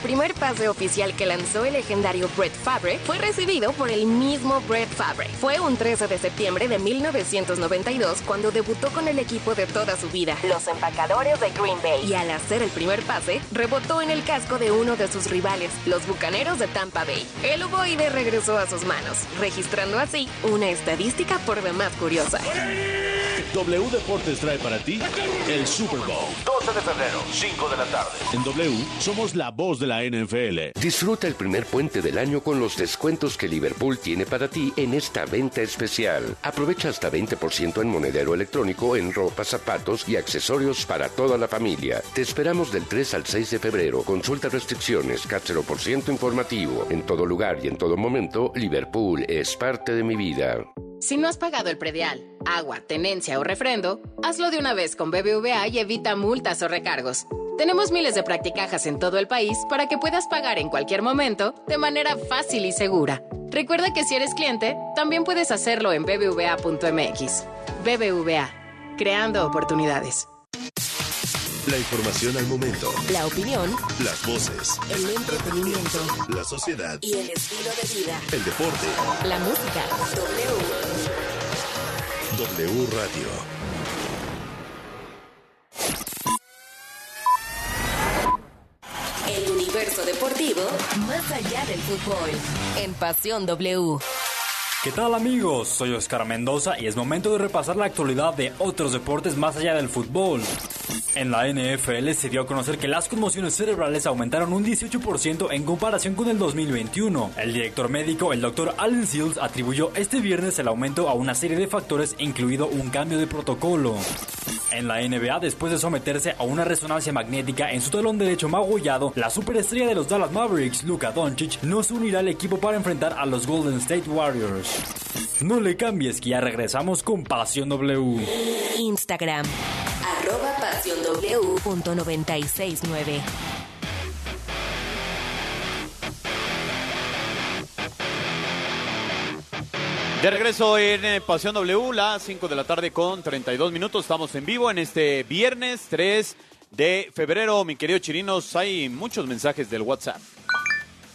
El primer pase oficial que lanzó el legendario Brett Favre fue recibido por el mismo Brett Favre. Fue un 13 de septiembre de 1992 cuando debutó con el equipo de toda su vida, los empacadores de Green Bay. Y al hacer el primer pase, rebotó en el casco de uno de sus rivales, los Bucaneros de Tampa Bay. El ovoide regresó a sus manos, registrando así una estadística por demás curiosa. W Deportes trae para ti el Super Bowl. 12 de febrero, 5 de la tarde. En W somos la voz de la NFL. Disfruta el primer puente del año con los descuentos que Liverpool tiene para ti en esta venta especial. Aprovecha hasta 20% en monedero electrónico en ropa, zapatos y accesorios para toda la familia. Te esperamos del 3 al 6 de febrero. Consulta restricciones, por ciento informativo. En todo lugar y en todo momento, Liverpool es parte de mi vida. Si no has pagado el predial, agua, tenencia o refrendo, hazlo de una vez con BBVA y evita multas o recargos. Tenemos miles de practicajas en todo el país para que puedas pagar en cualquier momento de manera fácil y segura. Recuerda que si eres cliente, también puedes hacerlo en bbva.mx. BBVA, creando oportunidades. La información al momento. La opinión. Las voces. El entretenimiento. La sociedad. Y el estilo de vida. El deporte. La música. W. W Radio. El universo deportivo más allá del fútbol. En Pasión W. ¿Qué tal amigos? Soy Oscar Mendoza y es momento de repasar la actualidad de otros deportes más allá del fútbol. En la NFL se dio a conocer que las conmociones cerebrales aumentaron un 18% en comparación con el 2021. El director médico, el Dr. Allen Seals, atribuyó este viernes el aumento a una serie de factores, incluido un cambio de protocolo. En la NBA, después de someterse a una resonancia magnética en su talón derecho magullado, la superestrella de los Dallas Mavericks, Luka Doncic, no se unirá al equipo para enfrentar a los Golden State Warriors. No le cambies que ya regresamos con Pasión W. Instagram. Arroba Pasión W.969. De regreso en eh, Pasión W, las 5 de la tarde con 32 minutos. Estamos en vivo en este viernes 3 de febrero. Mi querido Chirinos, hay muchos mensajes del WhatsApp.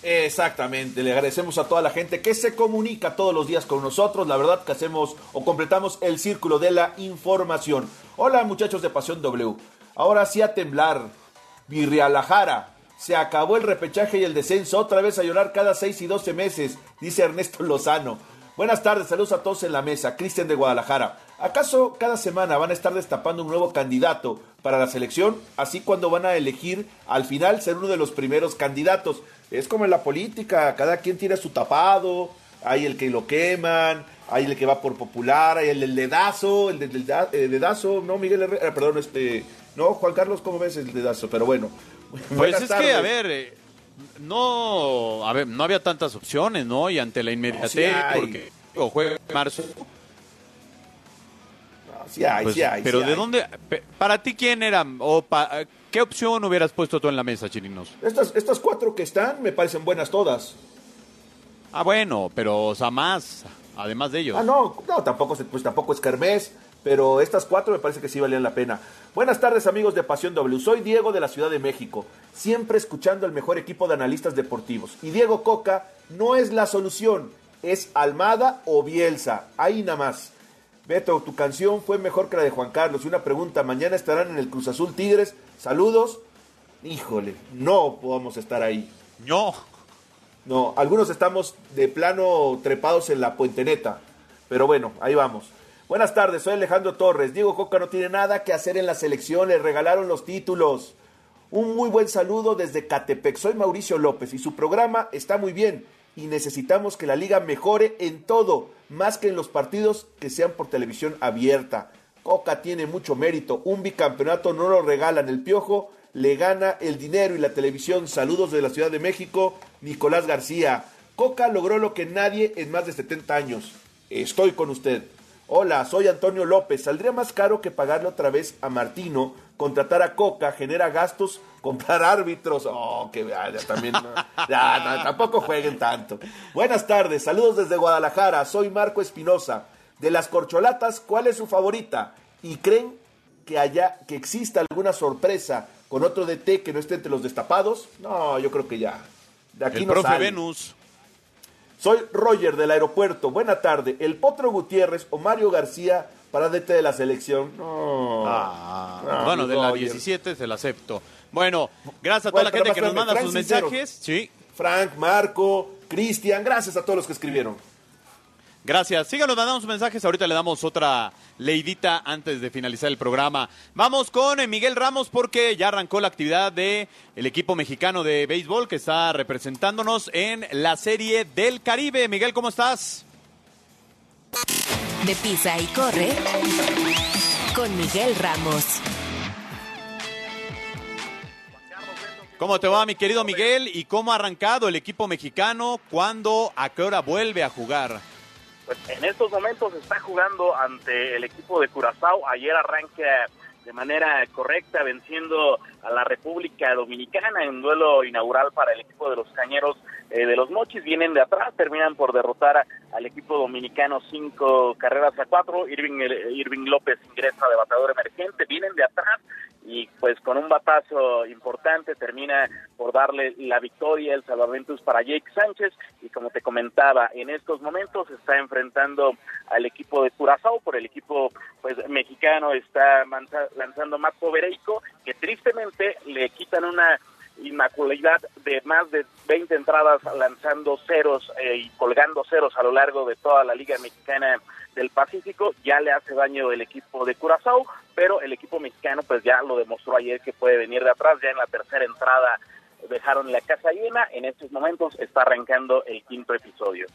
Exactamente, le agradecemos a toda la gente que se comunica todos los días con nosotros. La verdad que hacemos o completamos el círculo de la información. Hola muchachos de Pasión W. Ahora sí a temblar. Virrealajara. Se acabó el repechaje y el descenso. Otra vez a llorar cada 6 y 12 meses, dice Ernesto Lozano. Buenas tardes, saludos a todos en la mesa. Cristian de Guadalajara. ¿Acaso cada semana van a estar destapando un nuevo candidato para la selección? Así cuando van a elegir al final ser uno de los primeros candidatos. Es como en la política, cada quien tira su tapado, hay el que lo queman, hay el que va por popular, hay el del dedazo, el del eh, dedazo, no Miguel Herrera, perdón, este, no Juan Carlos, ¿cómo ves el dedazo? Pero bueno. Pues es que, a ver, eh, no, a ver, no había tantas opciones, ¿no? Y ante la inmediatez, porque o juega en marzo. sí hay, Pues, sí hay, pero sí ¿de hay. dónde? ¿Para ti quién era? O pa- ¿Qué opción hubieras puesto tú en la mesa, Chirinos? Estas, estas cuatro que están me parecen buenas todas. Ah, bueno, pero o sea, más, además de ellos. Ah, no, no, tampoco, pues, tampoco es Kermés, pero estas cuatro me parece que sí valían la pena. Buenas tardes amigos de Pasión W, soy Diego de la Ciudad de México, siempre escuchando el mejor equipo de analistas deportivos. Y Diego Coca no es la solución, es Almada o Bielsa, ahí nada más. Beto, tu canción fue mejor que la de Juan Carlos. Y una pregunta, ¿mañana estarán en el Cruz Azul Tigres? Saludos. Híjole, no podemos estar ahí. No. No, algunos estamos de plano trepados en la puenteneta. Pero bueno, ahí vamos. Buenas tardes, soy Alejandro Torres. Diego Coca no tiene nada que hacer en la selección, le regalaron los títulos. Un muy buen saludo desde Catepec. Soy Mauricio López y su programa está muy bien y necesitamos que la liga mejore en todo, más que en los partidos que sean por televisión abierta. Coca tiene mucho mérito, un bicampeonato no lo regalan, el piojo le gana el dinero y la televisión. Saludos de la Ciudad de México, Nicolás García. Coca logró lo que nadie en más de 70 años. Estoy con usted. Hola, soy Antonio López. Saldría más caro que pagarle otra vez a Martino, contratar a Coca, genera gastos, comprar árbitros. Oh, que ya, también. ya, tampoco jueguen tanto. Buenas tardes, saludos desde Guadalajara. Soy Marco Espinosa. De las corcholatas, ¿cuál es su favorita? ¿Y creen que haya, que exista alguna sorpresa con otro DT que no esté entre los destapados? No, yo creo que ya. De aquí El profe Venus. Soy Roger del aeropuerto. Buena tarde. El Potro Gutiérrez o Mario García para DT de la selección. Ah, bueno, de la 17 se la acepto. Bueno, gracias a toda la gente que nos manda sus mensajes. Sí. Frank, Marco, Cristian, gracias a todos los que escribieron. Gracias. Síganos mandando sus mensajes. Ahorita le damos otra leidita antes de finalizar el programa. Vamos con eh, Miguel Ramos porque ya arrancó la actividad del el equipo mexicano de béisbol que está representándonos en la Serie del Caribe. Miguel, ¿cómo estás? De pisa y corre con Miguel Ramos. ¿Cómo te va, mi querido Miguel? ¿Y cómo ha arrancado el equipo mexicano? ¿Cuándo, a qué hora vuelve a jugar? Pues en estos momentos está jugando ante el equipo de Curazao. Ayer arranca de manera correcta venciendo a la República Dominicana en duelo inaugural para el equipo de los Cañeros eh, de los Mochis. Vienen de atrás, terminan por derrotar al equipo dominicano cinco carreras a cuatro. Irving, Irving López ingresa de bateador emergente. Vienen de atrás y pues con un batazo importante termina por darle la victoria el salvaventus para Jake Sánchez y como te comentaba en estos momentos está enfrentando al equipo de Curazao por el equipo pues mexicano está lanzando Marco Bereico que tristemente le quitan una inmaculidad de más de 20 entradas lanzando ceros eh, y colgando ceros a lo largo de toda la Liga Mexicana del Pacífico, ya le hace daño el equipo de Curazao, pero el equipo mexicano pues ya lo demostró ayer que puede venir de atrás, ya en la tercera entrada dejaron la casa llena, en estos momentos está arrancando el quinto episodio.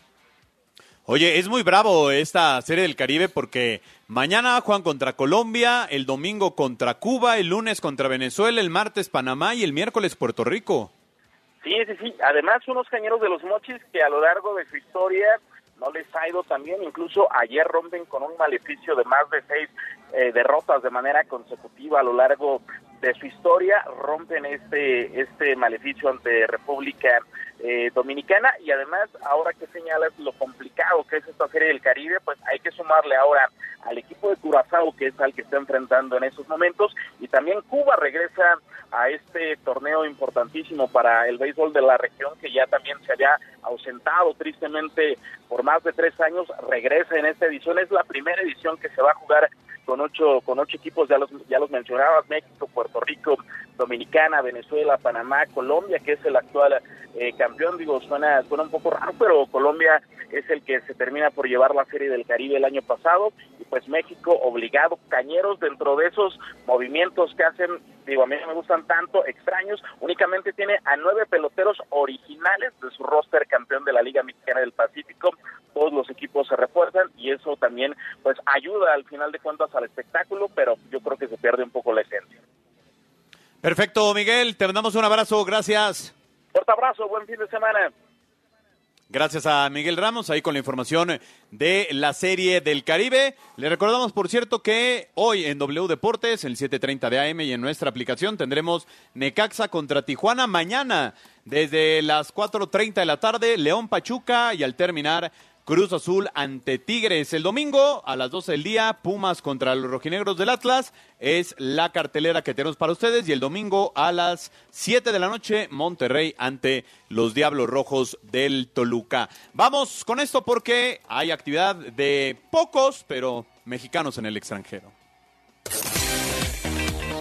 Oye, es muy bravo esta serie del Caribe porque mañana juegan contra Colombia, el domingo contra Cuba, el lunes contra Venezuela, el martes Panamá y el miércoles Puerto Rico. Sí, sí, sí. Además, unos cañeros de los mochis que a lo largo de su historia no les ha ido también. Incluso ayer rompen con un maleficio de más de seis eh, derrotas de manera consecutiva a lo largo de su historia. Rompen este, este maleficio ante República eh, Dominicana y además, ahora que señalas lo complicado que es esta serie del Caribe, pues hay que sumarle ahora al equipo de Curazao, que es al que está enfrentando en esos momentos, y también Cuba regresa a este torneo importantísimo para el béisbol de la región, que ya también se había ausentado tristemente por más de tres años, regresa en esta edición, es la primera edición que se va a jugar con ocho, con ocho equipos, ya los, ya los mencionabas, México, Puerto Rico, Dominicana, Venezuela, Panamá, Colombia, que es el actual eh, campeón, digo, suena, suena un poco raro, pero Colombia es el que se termina por llevar la Serie del Caribe el año pasado, y pues México obligado, cañeros dentro de esos movimientos que hacen, digo, a mí no me gustan tanto, extraños, únicamente tiene a nueve peloteros originales de su roster campeón de la Liga Mexicana del Pacífico, todos los equipos se refuerzan y eso también pues ayuda al final de cuentas al espectáculo, pero yo creo que se pierde un poco la esencia. Perfecto, Miguel, te mandamos un abrazo, gracias. Fuerte abrazo, buen fin de semana. Gracias a Miguel Ramos, ahí con la información de la serie del Caribe. Le recordamos, por cierto, que hoy en W Deportes, el 7.30 de AM y en nuestra aplicación tendremos Necaxa contra Tijuana. Mañana, desde las 4.30 de la tarde, León Pachuca y al terminar Cruz Azul ante Tigres. El domingo a las 12 del día, Pumas contra los rojinegros del Atlas. Es la cartelera que tenemos para ustedes. Y el domingo a las 7 de la noche, Monterrey ante los Diablos Rojos del Toluca. Vamos con esto porque hay actividad de pocos, pero mexicanos en el extranjero.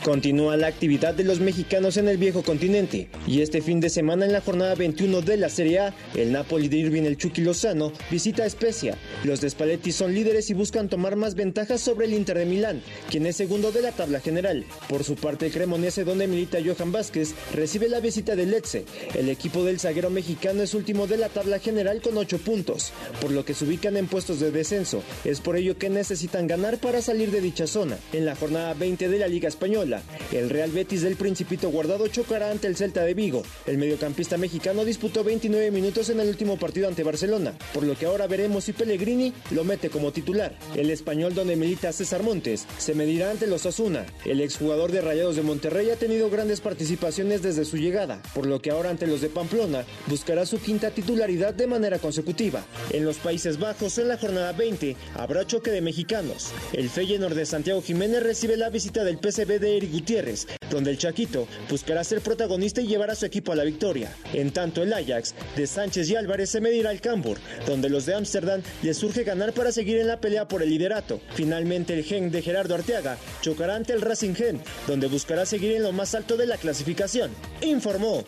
Continúa la actividad de los mexicanos en el viejo continente y este fin de semana en la jornada 21 de la Serie A, el Napoli de Irving el Chucky Lozano visita Especia. Los de Spalletti son líderes y buscan tomar más ventajas sobre el Inter de Milán, quien es segundo de la tabla general. Por su parte, el Cremonese, donde milita Johan Vázquez, recibe la visita del Lecce. El equipo del zaguero mexicano es último de la tabla general con 8 puntos, por lo que se ubican en puestos de descenso. Es por ello que necesitan ganar para salir de dicha zona. En la jornada 20 de la Liga Española, El Real Betis del Principito Guardado chocará ante el Celta de Vigo. El mediocampista mexicano disputó 29 minutos en el último partido ante Barcelona, por lo que ahora veremos si Pellegrini lo mete como titular. El español donde milita César Montes se medirá ante los Asuna. El exjugador de Rayados de Monterrey ha tenido grandes participaciones desde su llegada, por lo que ahora ante los de Pamplona buscará su quinta titularidad de manera consecutiva. En los Países Bajos, en la jornada 20, habrá choque de mexicanos. El Feyenoord de Santiago Jiménez recibe la visita del PSV de Gutiérrez, donde el Chaquito buscará ser protagonista y llevar a su equipo a la victoria. En tanto, el Ajax de Sánchez y Álvarez se medirá al Cambur, donde los de Ámsterdam les surge ganar para seguir en la pelea por el liderato. Finalmente, el Gen de Gerardo Arteaga chocará ante el Racing Gen, donde buscará seguir en lo más alto de la clasificación. Informó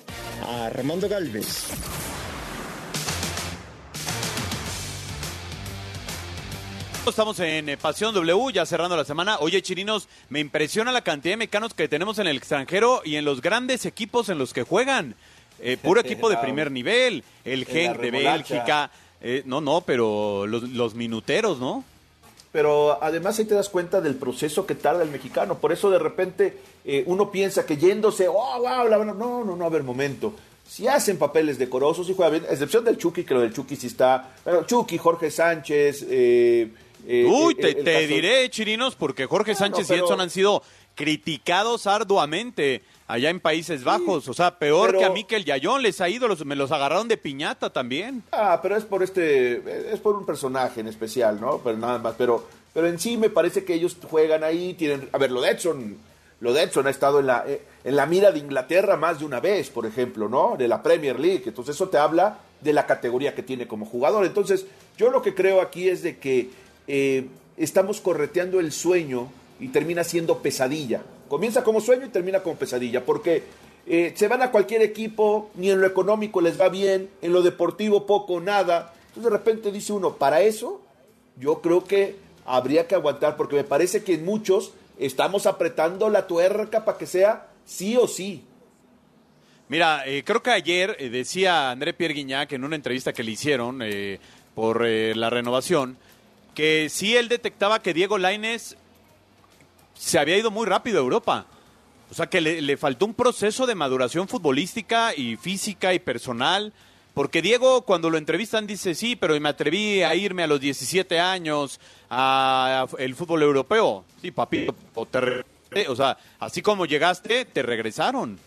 Armando Galvez. Estamos en eh, Pasión W, ya cerrando la semana. Oye, Chirinos, me impresiona la cantidad de mexicanos que tenemos en el extranjero y en los grandes equipos en los que juegan. Eh, puro equipo de primer nivel. El Genk de Bélgica. Eh, no, no, pero los, los minuteros, ¿no? pero además ahí te das cuenta del proceso que tarda el mexicano. Por eso de repente eh, uno piensa que yéndose, oh, wow, la, no, no, no, a ver, momento. Si hacen papeles decorosos y juegan bien, a excepción del Chucky, que lo del Chucky sí está. Bueno, Chucky, Jorge Sánchez. Eh, eh, Uy, el- te, diré, Chirinos, porque Jorge Sánchez y pero- Edson han sido criticados arduamente allá en Países Bajos. O sea, peor pero- que a Mikel Yayón les ha ido, los, me los agarraron de piñata también. Ah, pero es por este, es por un personaje en especial, ¿no? Pero nada más, pero, pero en sí me parece que ellos juegan ahí, tienen, a ver, lo de Edson, lo de Edson ha estado en la, eh, en la mira de Inglaterra más de una vez, por ejemplo, ¿no? De la Premier League, entonces eso te habla de la categoría que tiene como jugador. Entonces, yo lo que creo aquí es de que eh, estamos correteando el sueño y termina siendo pesadilla. Comienza como sueño y termina como pesadilla, porque eh, se van a cualquier equipo, ni en lo económico les va bien, en lo deportivo poco, nada. Entonces de repente dice uno, para eso yo creo que habría que aguantar, porque me parece que en muchos estamos apretando la tuerca para que sea sí o sí. Mira, eh, creo que ayer decía André Pierre Guignac en una entrevista que le hicieron por la renovación que sí él detectaba que Diego Lainez se había ido muy rápido a Europa. O sea, que le, le faltó un proceso de maduración futbolística y física y personal. Porque Diego, cuando lo entrevistan, dice, sí, pero me atreví a irme a los 17 años a, el fútbol europeo. Sí, papito, o, te o sea, así como llegaste, te regresaron.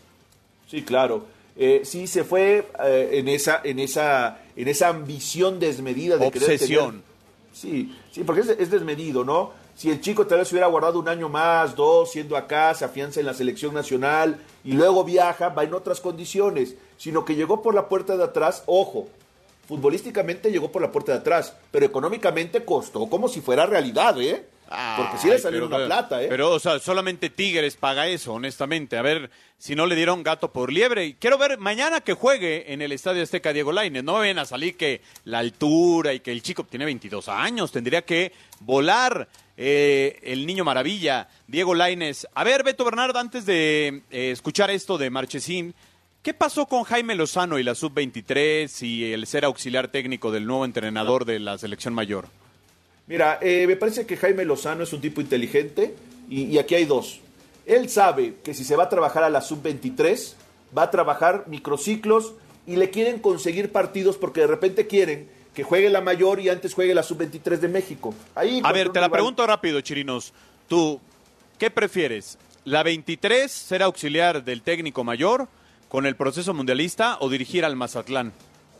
Sí, claro. Eh, sí, se fue eh, en, esa, en, esa, en esa ambición desmedida de querer Obsesión. tener- Sí, sí, porque es, es desmedido, ¿no? Si el chico tal vez hubiera guardado un año más, dos, siendo acá, se afianza en la selección nacional y luego viaja, va en otras condiciones, sino que llegó por la puerta de atrás, ojo, futbolísticamente llegó por la puerta de atrás, pero económicamente costó como si fuera realidad, ¿eh? Porque sí le salió una plata, ¿eh? Pero, o sea, solamente Tigres paga eso, honestamente. A ver si no le dieron gato por liebre. Y quiero ver mañana que juegue en el Estadio Azteca Diego Lainez. No ven a salir que la altura y que el chico tiene 22 años. Tendría que volar eh, el niño maravilla, Diego Lainez. A ver, Beto Bernardo, antes de eh, escuchar esto de Marchesín, ¿qué pasó con Jaime Lozano y la Sub-23 y el ser auxiliar técnico del nuevo entrenador de la selección mayor? Mira, eh, me parece que Jaime Lozano es un tipo inteligente y, y aquí hay dos. Él sabe que si se va a trabajar a la sub-23, va a trabajar microciclos y le quieren conseguir partidos porque de repente quieren que juegue la mayor y antes juegue la sub-23 de México. Ahí A ver, te la rival- pregunto rápido, Chirinos. ¿Tú qué prefieres? ¿La 23 ser auxiliar del técnico mayor con el proceso mundialista o dirigir al Mazatlán?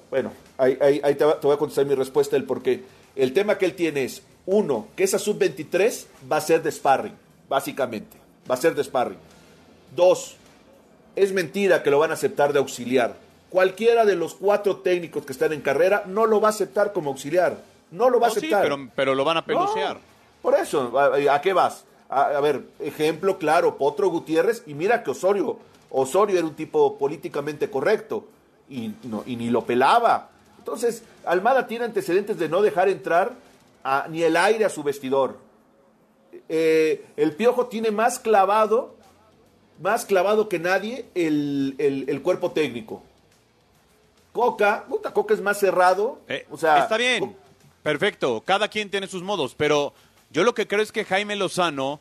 Bueno, ahí, ahí- ahí te, va- te voy a contestar mi respuesta del por qué. El tema que él tiene es, uno, que esa sub-23 va a ser de sparring, básicamente. Va a ser de sparring. Dos, es mentira que lo van a aceptar de auxiliar. Cualquiera de los cuatro técnicos que están en carrera no lo va a aceptar como auxiliar. No lo va a No, sí, aceptar. pero, pero lo van a pelucear. Por eso, ¿a, a qué vas? A, a ver, ejemplo claro, Potro Gutiérrez, y mira que Osorio, Osorio era un tipo políticamente correcto, y, no, y ni lo pelaba. Entonces, Almada tiene antecedentes de no dejar entrar a- ni el aire a su vestidor. Eh, el Piojo tiene más clavado, más clavado que nadie el, el- el cuerpo técnico. Coca, puta, Coca es más cerrado. o sea, Eh, Está bien, perfecto. Cada quien tiene sus modos, pero yo lo que creo es que Jaime Lozano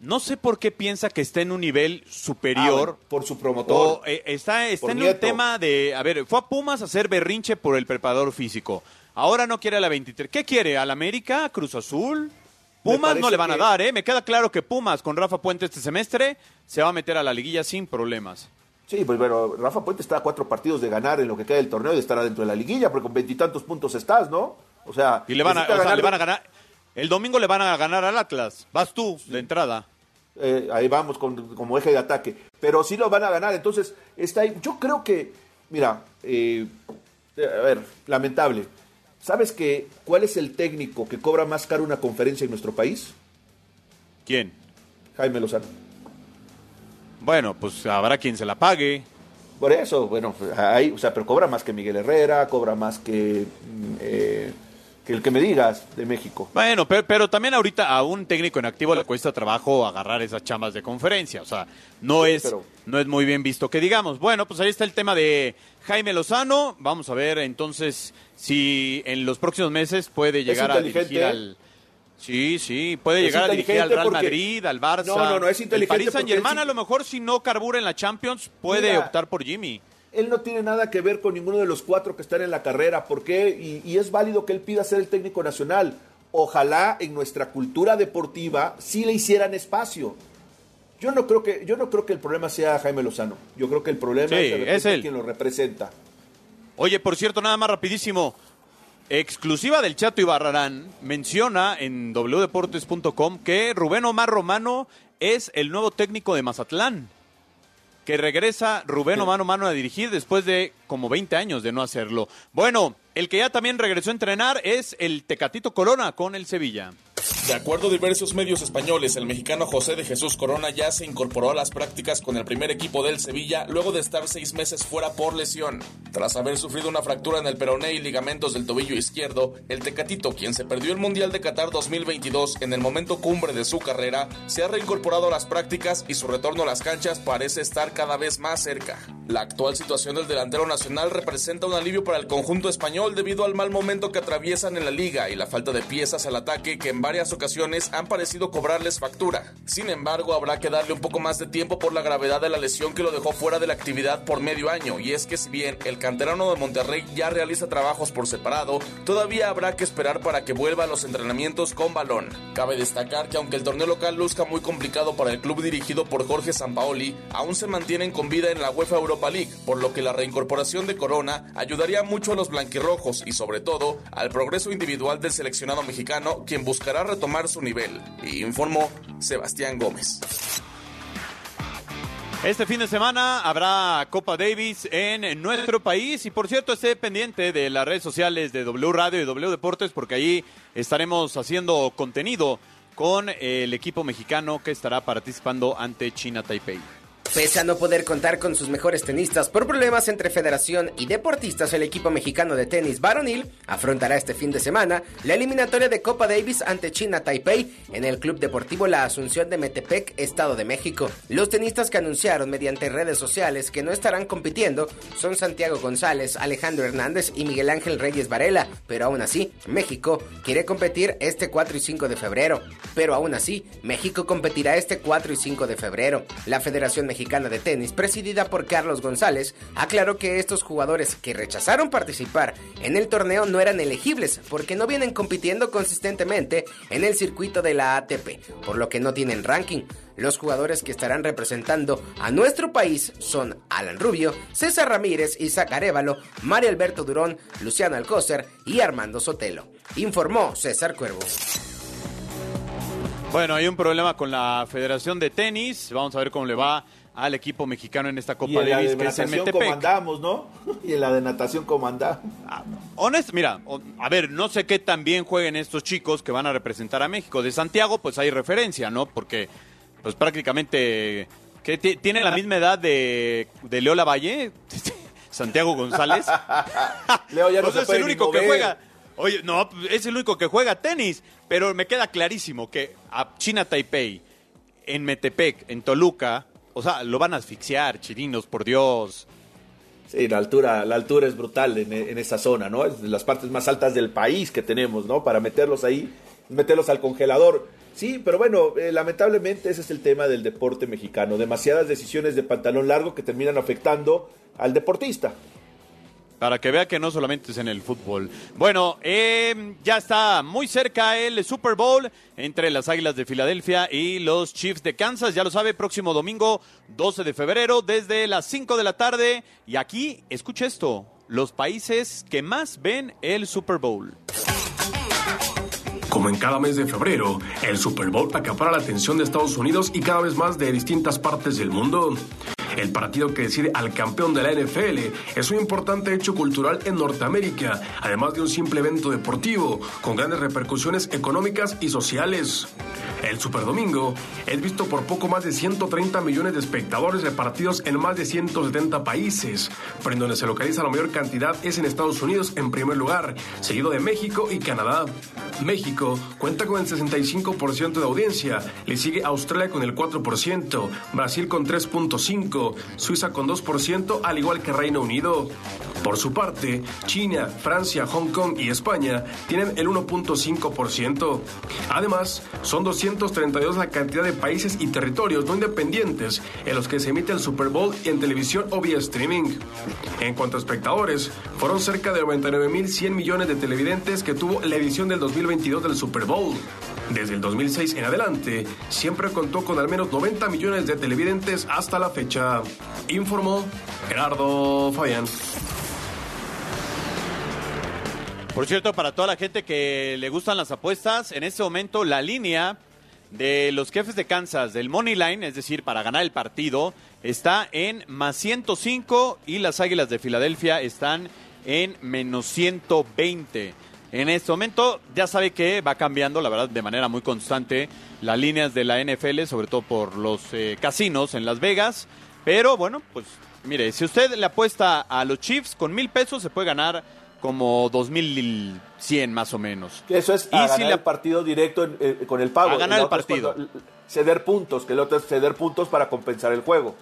no sé por qué piensa que está en un nivel superior. Ah, por su promotor. O, eh, está está en un tema de, a ver, fue a Pumas a hacer berrinche por el preparador físico. Ahora no quiere a la 23. ¿Qué quiere? ¿Al América? ¿Cruz Azul? Pumas no le van a dar, ¿eh? Me queda claro que Pumas con Rafa Puente este semestre se va a meter a la liguilla sin problemas. Sí, pues bueno, Rafa Puente está a cuatro partidos de ganar en lo que queda del torneo y de estar adentro de la liguilla, porque con veintitantos puntos estás, ¿no? O sea, Y le van a, necesita o sea, ganar- le van a ganar. El domingo le van a ganar al Atlas. Vas tú, de entrada. Eh, ahí vamos con, como eje de ataque. Pero sí lo van a ganar. Entonces, está ahí. Yo creo que, mira, eh, a ver, lamentable. ¿Sabes que cuál es el técnico que cobra más caro una conferencia en nuestro país? ¿Quién? Jaime Lozano. Bueno, pues habrá quien se la pague. Por eso, bueno, ahí, o sea, pero cobra más que Miguel Herrera, cobra más que, mm, eh, que el que me digas de México. Bueno, pero, pero también ahorita a un técnico en activo le cuesta trabajo agarrar esas chamas de conferencia. O sea, no, Sí, es, pero- no es muy bien visto que digamos. Bueno, pues ahí está el tema de Jaime Lozano. Vamos a ver entonces si en los próximos meses puede llegar a dirigir al... Sí, sí, puede Es llegar a dirigir al Real porque- Madrid, al Barça. No, no, no, es inteligente El Paris porque Saint Germain él sí- a lo mejor si no carbura en la Champions puede Mira, optar por Jimmy. Él no tiene nada que ver con ninguno de los cuatro que están en la carrera. ¿Por qué? Y, y es válido que él pida ser el técnico nacional. Ojalá en nuestra cultura deportiva sí le hicieran espacio. Yo no creo que, yo no creo que el problema sea Jaime Lozano. Yo creo que el problema Sí, es, él. quien lo representa. Oye, por cierto, nada más rapidísimo. Exclusiva del Chato Ibarrarán menciona en wdeportes.com que Rubén Omar Romano es el nuevo técnico de Mazatlán. Que regresa Rubén Omar Romano a dirigir después de como 20 años de no hacerlo. Bueno, el que ya también regresó a entrenar es el Tecatito Corona con el Sevilla. De acuerdo a diversos medios españoles, el mexicano José de Jesús Corona ya se incorporó a las prácticas con el primer equipo del Sevilla luego de estar seis meses fuera por lesión. Tras haber sufrido una fractura en el peroné y ligamentos del tobillo izquierdo, el Tecatito, quien se perdió el Mundial de Qatar 2022 en el momento cumbre de su carrera, se ha reincorporado a las prácticas y su retorno a las canchas parece estar cada vez más cerca. La actual situación del delantero nacional representa un alivio para el conjunto español debido al mal momento que atraviesan en la liga y la falta de piezas al ataque que en ocasiones han parecido cobrarles factura. Sin embargo, habrá que darle un poco más de tiempo por la gravedad de la lesión que lo dejó fuera de la actividad por medio año, y es que si bien el canterano de Monterrey ya realiza trabajos por separado, todavía habrá que esperar para que vuelva a los entrenamientos con balón. Cabe destacar que aunque el torneo local luzca muy complicado para el club dirigido por Jorge Sampaoli, aún se mantienen con vida en la UEFA Europa League, por lo que la reincorporación de Corona ayudaría mucho a los blanquirrojos y sobre todo al progreso individual del seleccionado mexicano, quien buscará retomar su nivel, informó Sebastián Gómez. Este fin de semana habrá Copa Davis en nuestro país y por cierto esté pendiente de las redes sociales de W Radio y W Deportes porque ahí estaremos haciendo contenido con el equipo mexicano que estará participando ante China Taipei. Pese a no poder contar con sus mejores tenistas por problemas entre federación y deportistas, el equipo mexicano de tenis varonil afrontará este fin de semana la eliminatoria de Copa Davis ante China Taipei en el Club Deportivo La Asunción de Metepec, Estado de México. Los tenistas que anunciaron mediante redes sociales que no estarán compitiendo son Santiago González, Alejandro Hernández y Miguel Ángel Reyes Varela, pero aún así, México quiere competir este 4 y 5 de febrero. Pero aún así, México competirá este 4 y 5 de febrero. La Federación Mexicana de Tenis, presidida por Carlos González, aclaró que estos jugadores que rechazaron participar en el torneo no eran elegibles porque no vienen compitiendo consistentemente en el circuito de la ATP, por lo que no tienen ranking. Los jugadores que estarán representando a nuestro país son Alan Rubio, César Ramírez, Isaac Arevalo, Mario Alberto Durón, Luciano Alcócer y Armando Sotelo. Informó César Cuervo. Bueno, hay un problema con la Federación de Tenis. Vamos a ver cómo le va al equipo mexicano en esta Y Copa en la de que es en natación Metepec. comandamos, ¿no? Y en la de natación comandamos. Honest, mira, a ver, no sé qué tan bien jueguen estos chicos que van a representar a México. De Santiago, pues hay referencia, ¿no? Porque, pues prácticamente, que ti- tiene la misma edad de, de Leo Lavalle, Santiago González. Leo ya no Pues se es puede el ni único que juega. Oye, no, es el único que juega tenis. Pero me queda clarísimo que a China Taipei, en Metepec, en Toluca, o sea, lo van a asfixiar, chirinos, por Dios. Sí, la altura, la altura es brutal en, esa zona, ¿no? Es de las partes más altas del país que tenemos, ¿no? Para meterlos ahí, meterlos al congelador. Sí, pero bueno, eh, lamentablemente ese es el tema del deporte mexicano. Demasiadas decisiones de pantalón largo que terminan afectando al deportista. Para que vea que no solamente es en el fútbol. Bueno, eh, ya está muy cerca el Super Bowl entre las Águilas de Filadelfia y los Chiefs de Kansas. Ya lo sabe, próximo domingo 12 de febrero desde las 5 de la tarde. Y aquí, escuche esto, los países que más ven el Super Bowl. Como en cada mes de febrero, el Super Bowl acapara la atención de Estados Unidos y cada vez más de distintas partes del mundo. El partido que decide al campeón de la NFL es un importante hecho cultural en Norteamérica, además de un simple evento deportivo, con grandes repercusiones económicas y sociales. El Superdomingo es visto por poco más de 130 millones de espectadores repartidos en más de 170 países, pero en donde se localiza la mayor cantidad es en Estados Unidos en primer lugar, seguido de México y Canadá. México cuenta con el 65% de audiencia, le sigue Australia con el 4%, Brasil con 3.5%, Suiza con 2%, al igual que Reino Unido. Por su parte, China, Francia, Hong Kong y España tienen el 1.5%. Además, son 232 la cantidad de países y territorios no independientes en los que se emite el Super Bowl en televisión o vía streaming. En cuanto a espectadores, fueron cerca de 99.100 millones de televidentes que tuvo la edición del 2022 del Super Bowl. Desde el 2006 en adelante, siempre contó con al menos 90 millones de televidentes hasta la fecha. Informó Gerardo Fabián. Por cierto, para toda la gente que le gustan las apuestas, en este momento la línea de los jefes de Kansas del Money Line, es decir, para ganar el partido, está en más 105 y las Águilas de Filadelfia están en menos 120. En este momento ya sabe que va cambiando, la verdad, de manera muy constante las líneas de la NFL, sobre todo por los eh, casinos en Las Vegas. Pero bueno, pues mire, si usted le apuesta a los Chiefs con mil pesos, se puede ganar como 2100 más o menos. Eso es a ganar el partido directo en- eh, con el pago. A ganar El partido. cuando- Ceder puntos, que el otro es ceder puntos para compensar el juego.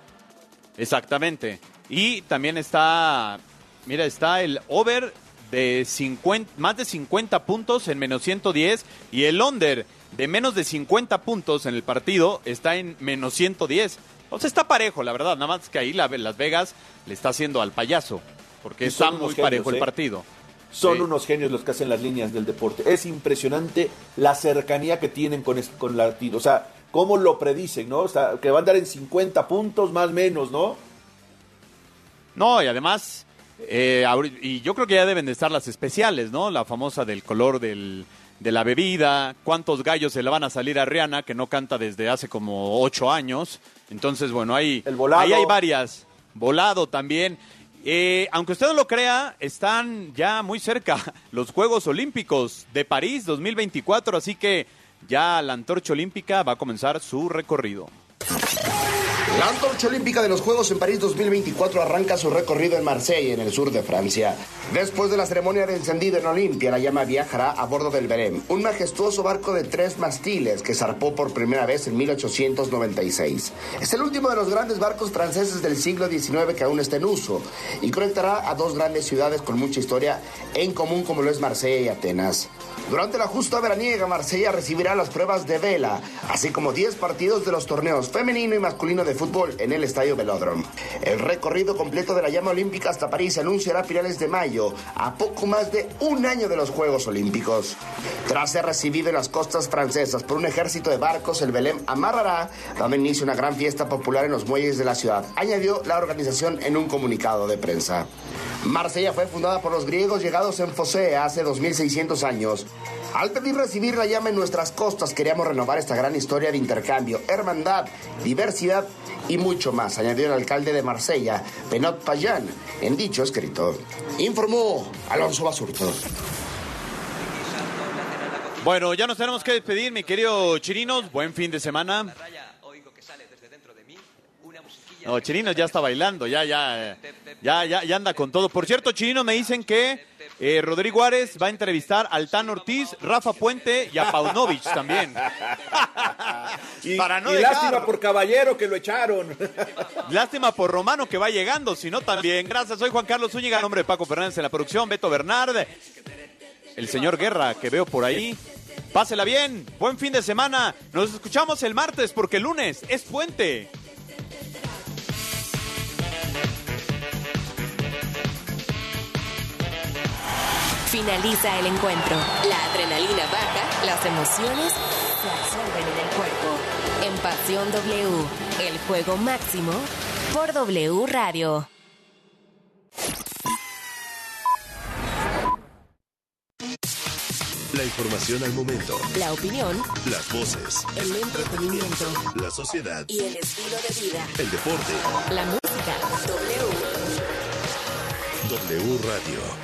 Exactamente. Y también está, mira, está el over de 50, más de 50 puntos en menos 110 y el under de menos de 50 puntos en el partido está en menos 110. O sea, está parejo, la verdad. Nada más que ahí la- Las Vegas le está haciendo al payaso. Porque está muy parejo el ¿eh? partido. Son Sí. unos genios los que hacen las líneas del deporte. Es impresionante la cercanía que tienen con, es- con la... O sea, cómo lo predicen, ¿no? O sea, que va a andar en 50 puntos más o menos, ¿no? No, y además, eh, y yo creo que ya deben de estar las especiales, ¿no? La famosa del color del, de la bebida, cuántos gallos se le van a salir a Rihanna, que no canta desde hace como ocho años. Entonces, bueno, ahí, volado. ahí hay varias. Volado también. Eh, aunque usted no lo crea, están ya muy cerca los Juegos Olímpicos de París 2024, así que ya la antorcha olímpica va a comenzar su recorrido. La antorcha olímpica de los Juegos en París 2024 arranca su recorrido en Marsella, en el sur de Francia. Después de la ceremonia de encendido en Olimpia, la llama viajará a bordo del Belém, un majestuoso barco de tres mastiles que zarpó por primera vez en 1896. Es el último de los grandes barcos franceses del siglo XIX que aún está en uso y conectará a dos grandes ciudades con mucha historia en común como lo es Marsella y Atenas. Durante la justa veraniega, Marsella recibirá las pruebas de vela, así como 10 partidos de los torneos femenino y masculino de fútbol en el Estadio Velódromo. El recorrido completo de la llama olímpica hasta París se anunciará a finales de mayo, a poco más de un año de los Juegos Olímpicos. Tras ser recibido en las costas francesas por un ejército de barcos, el Belém amarrará, dando inicio a una gran fiesta popular en los muelles de la ciudad, añadió la organización en un comunicado de prensa. Marsella fue fundada por los griegos llegados en Fosea hace 2600 años. Al pedir recibir la llama en nuestras costas, queríamos renovar esta gran historia de intercambio, hermandad, diversidad y mucho más, añadió el alcalde de Marsella, Penot Payan, en dicho escrito. Informó Alonso Basurto. Bueno, ya nos tenemos que despedir, mi querido Chirinos. Buen fin de semana. No, Chirinos ya está bailando, ya, ya, eh, ya, ya, ya anda con todo. Por cierto, Chirinos me dicen que eh, Rodrigo Ares va a entrevistar al Tan Ortiz, Rafa Puente y a Paunovic también. Y, Para no y dejar. lástima por Caballero que lo echaron. Lástima por Romano que va llegando, si no también. Gracias, soy Juan Carlos Zúñiga, nombre de Paco Fernández en la producción, Beto Bernard, el señor Guerra que veo por ahí. Pásela bien, buen fin de semana. Nos escuchamos el martes porque el lunes es puente. Finaliza el encuentro. La adrenalina baja, las emociones se absorben en el cuerpo. En Pasión W, el juego máximo por W Radio. La información al momento. La opinión. Las voces. El entretenimiento. La sociedad. Y el estilo de vida. El deporte. La música. W. W Radio.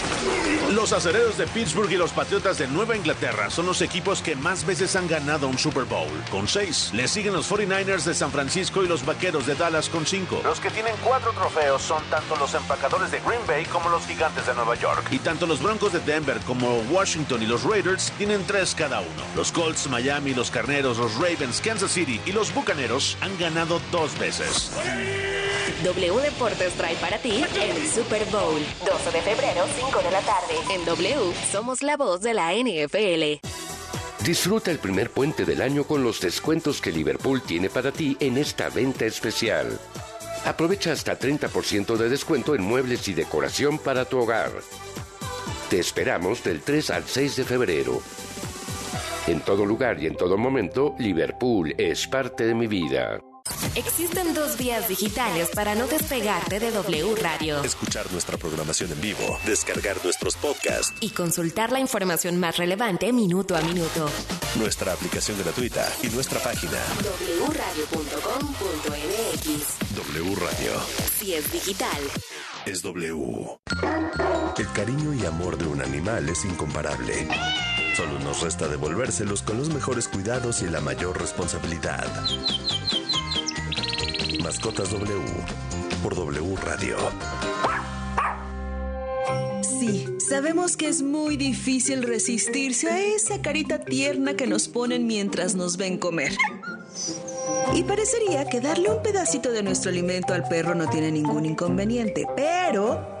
Los acereros de Pittsburgh y los Patriotas de Nueva Inglaterra son los equipos que más veces han ganado un Super Bowl, con seis. Le siguen los 49ers de San Francisco y los Vaqueros de Dallas con cinco. Los que tienen cuatro trofeos son tanto los empacadores de Green Bay como los gigantes de Nueva York. Y tanto los Broncos de Denver como Washington y los Raiders tienen tres cada uno. Los Colts, Miami, los Carneros, los Ravens, Kansas City y los Bucaneros han ganado dos veces. W Deportes trae para ti el Super Bowl. 12 de febrero, 5 de la tarde. En W somos la voz de la NFL. Disfruta el primer puente del año con los descuentos que Liverpool tiene para ti en esta venta especial. Aprovecha hasta 30% de descuento en muebles y decoración para tu hogar. Te esperamos del 3 al 6 de febrero. En todo lugar y en todo momento, Liverpool es parte de mi vida. Existen dos vías digitales para no despegarte de W Radio. Escuchar nuestra programación en vivo, descargar nuestros podcasts y consultar la información más relevante minuto a minuto. Nuestra aplicación gratuita y nuestra página wradio.com.mx. W Radio. Si es digital, es W. El cariño y amor de un animal es incomparable. Solo nos resta devolvérselos con los mejores cuidados y la mayor responsabilidad. Mascotas W por W Radio. Sí, sabemos que es muy difícil resistirse a esa carita tierna que nos ponen mientras nos ven comer. Y parecería que darle un pedacito de nuestro alimento al perro no tiene ningún inconveniente, pero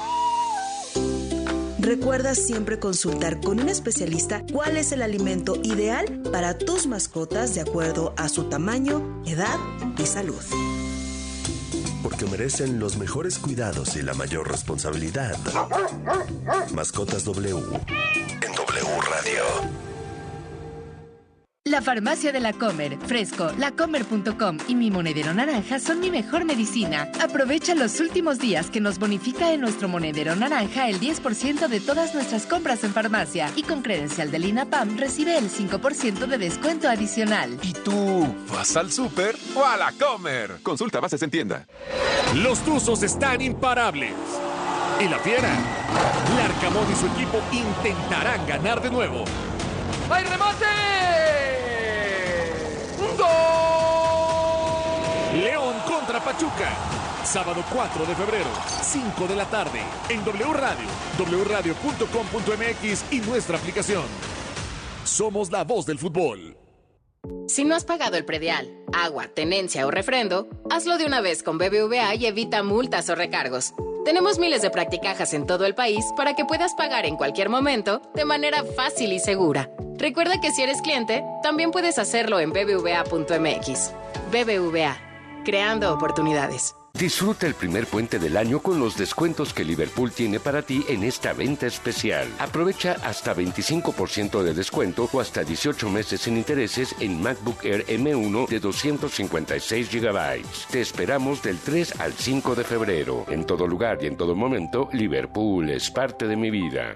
Recuerda siempre consultar con un especialista cuál es el alimento ideal para tus mascotas de acuerdo a su tamaño, edad y salud. Porque merecen los mejores cuidados y la mayor responsabilidad. Mascotas W en W Radio. La farmacia de la Comer, Fresco, lacomer.com y mi monedero naranja son mi mejor medicina. Aprovecha los últimos días que nos bonifica en nuestro monedero naranja el 10% de todas nuestras compras en farmacia y con credencial del INAPAM recibe el 5% de descuento adicional. ¿Y tú vas al súper o a la Comer? Consulta bases en tienda. Los Tuzos están imparables. Y la Fiera, Larcamón y su equipo intentarán ganar de nuevo. ¡Hay remate! León contra Pachuca. Sábado 4 de febrero, 5 de la tarde, en W Radio, wradio.com.mx y nuestra aplicación. Somos la voz del fútbol. Si no has pagado el predial, agua, tenencia o refrendo, hazlo de una vez con BBVA y evita multas o recargos. Tenemos miles de practicajas en todo el país para que puedas pagar en cualquier momento de manera fácil y segura. Recuerda que si eres cliente, también puedes hacerlo en bbva.mx. BBVA, creando oportunidades. Disfruta el primer puente del año con los descuentos que Liverpool tiene para ti en esta venta especial. Aprovecha hasta 25% de descuento o hasta 18 meses sin intereses en MacBook Air M1 de 256 GB. Te esperamos del 3 al 5 de febrero. En todo lugar y en todo momento, Liverpool es parte de mi vida.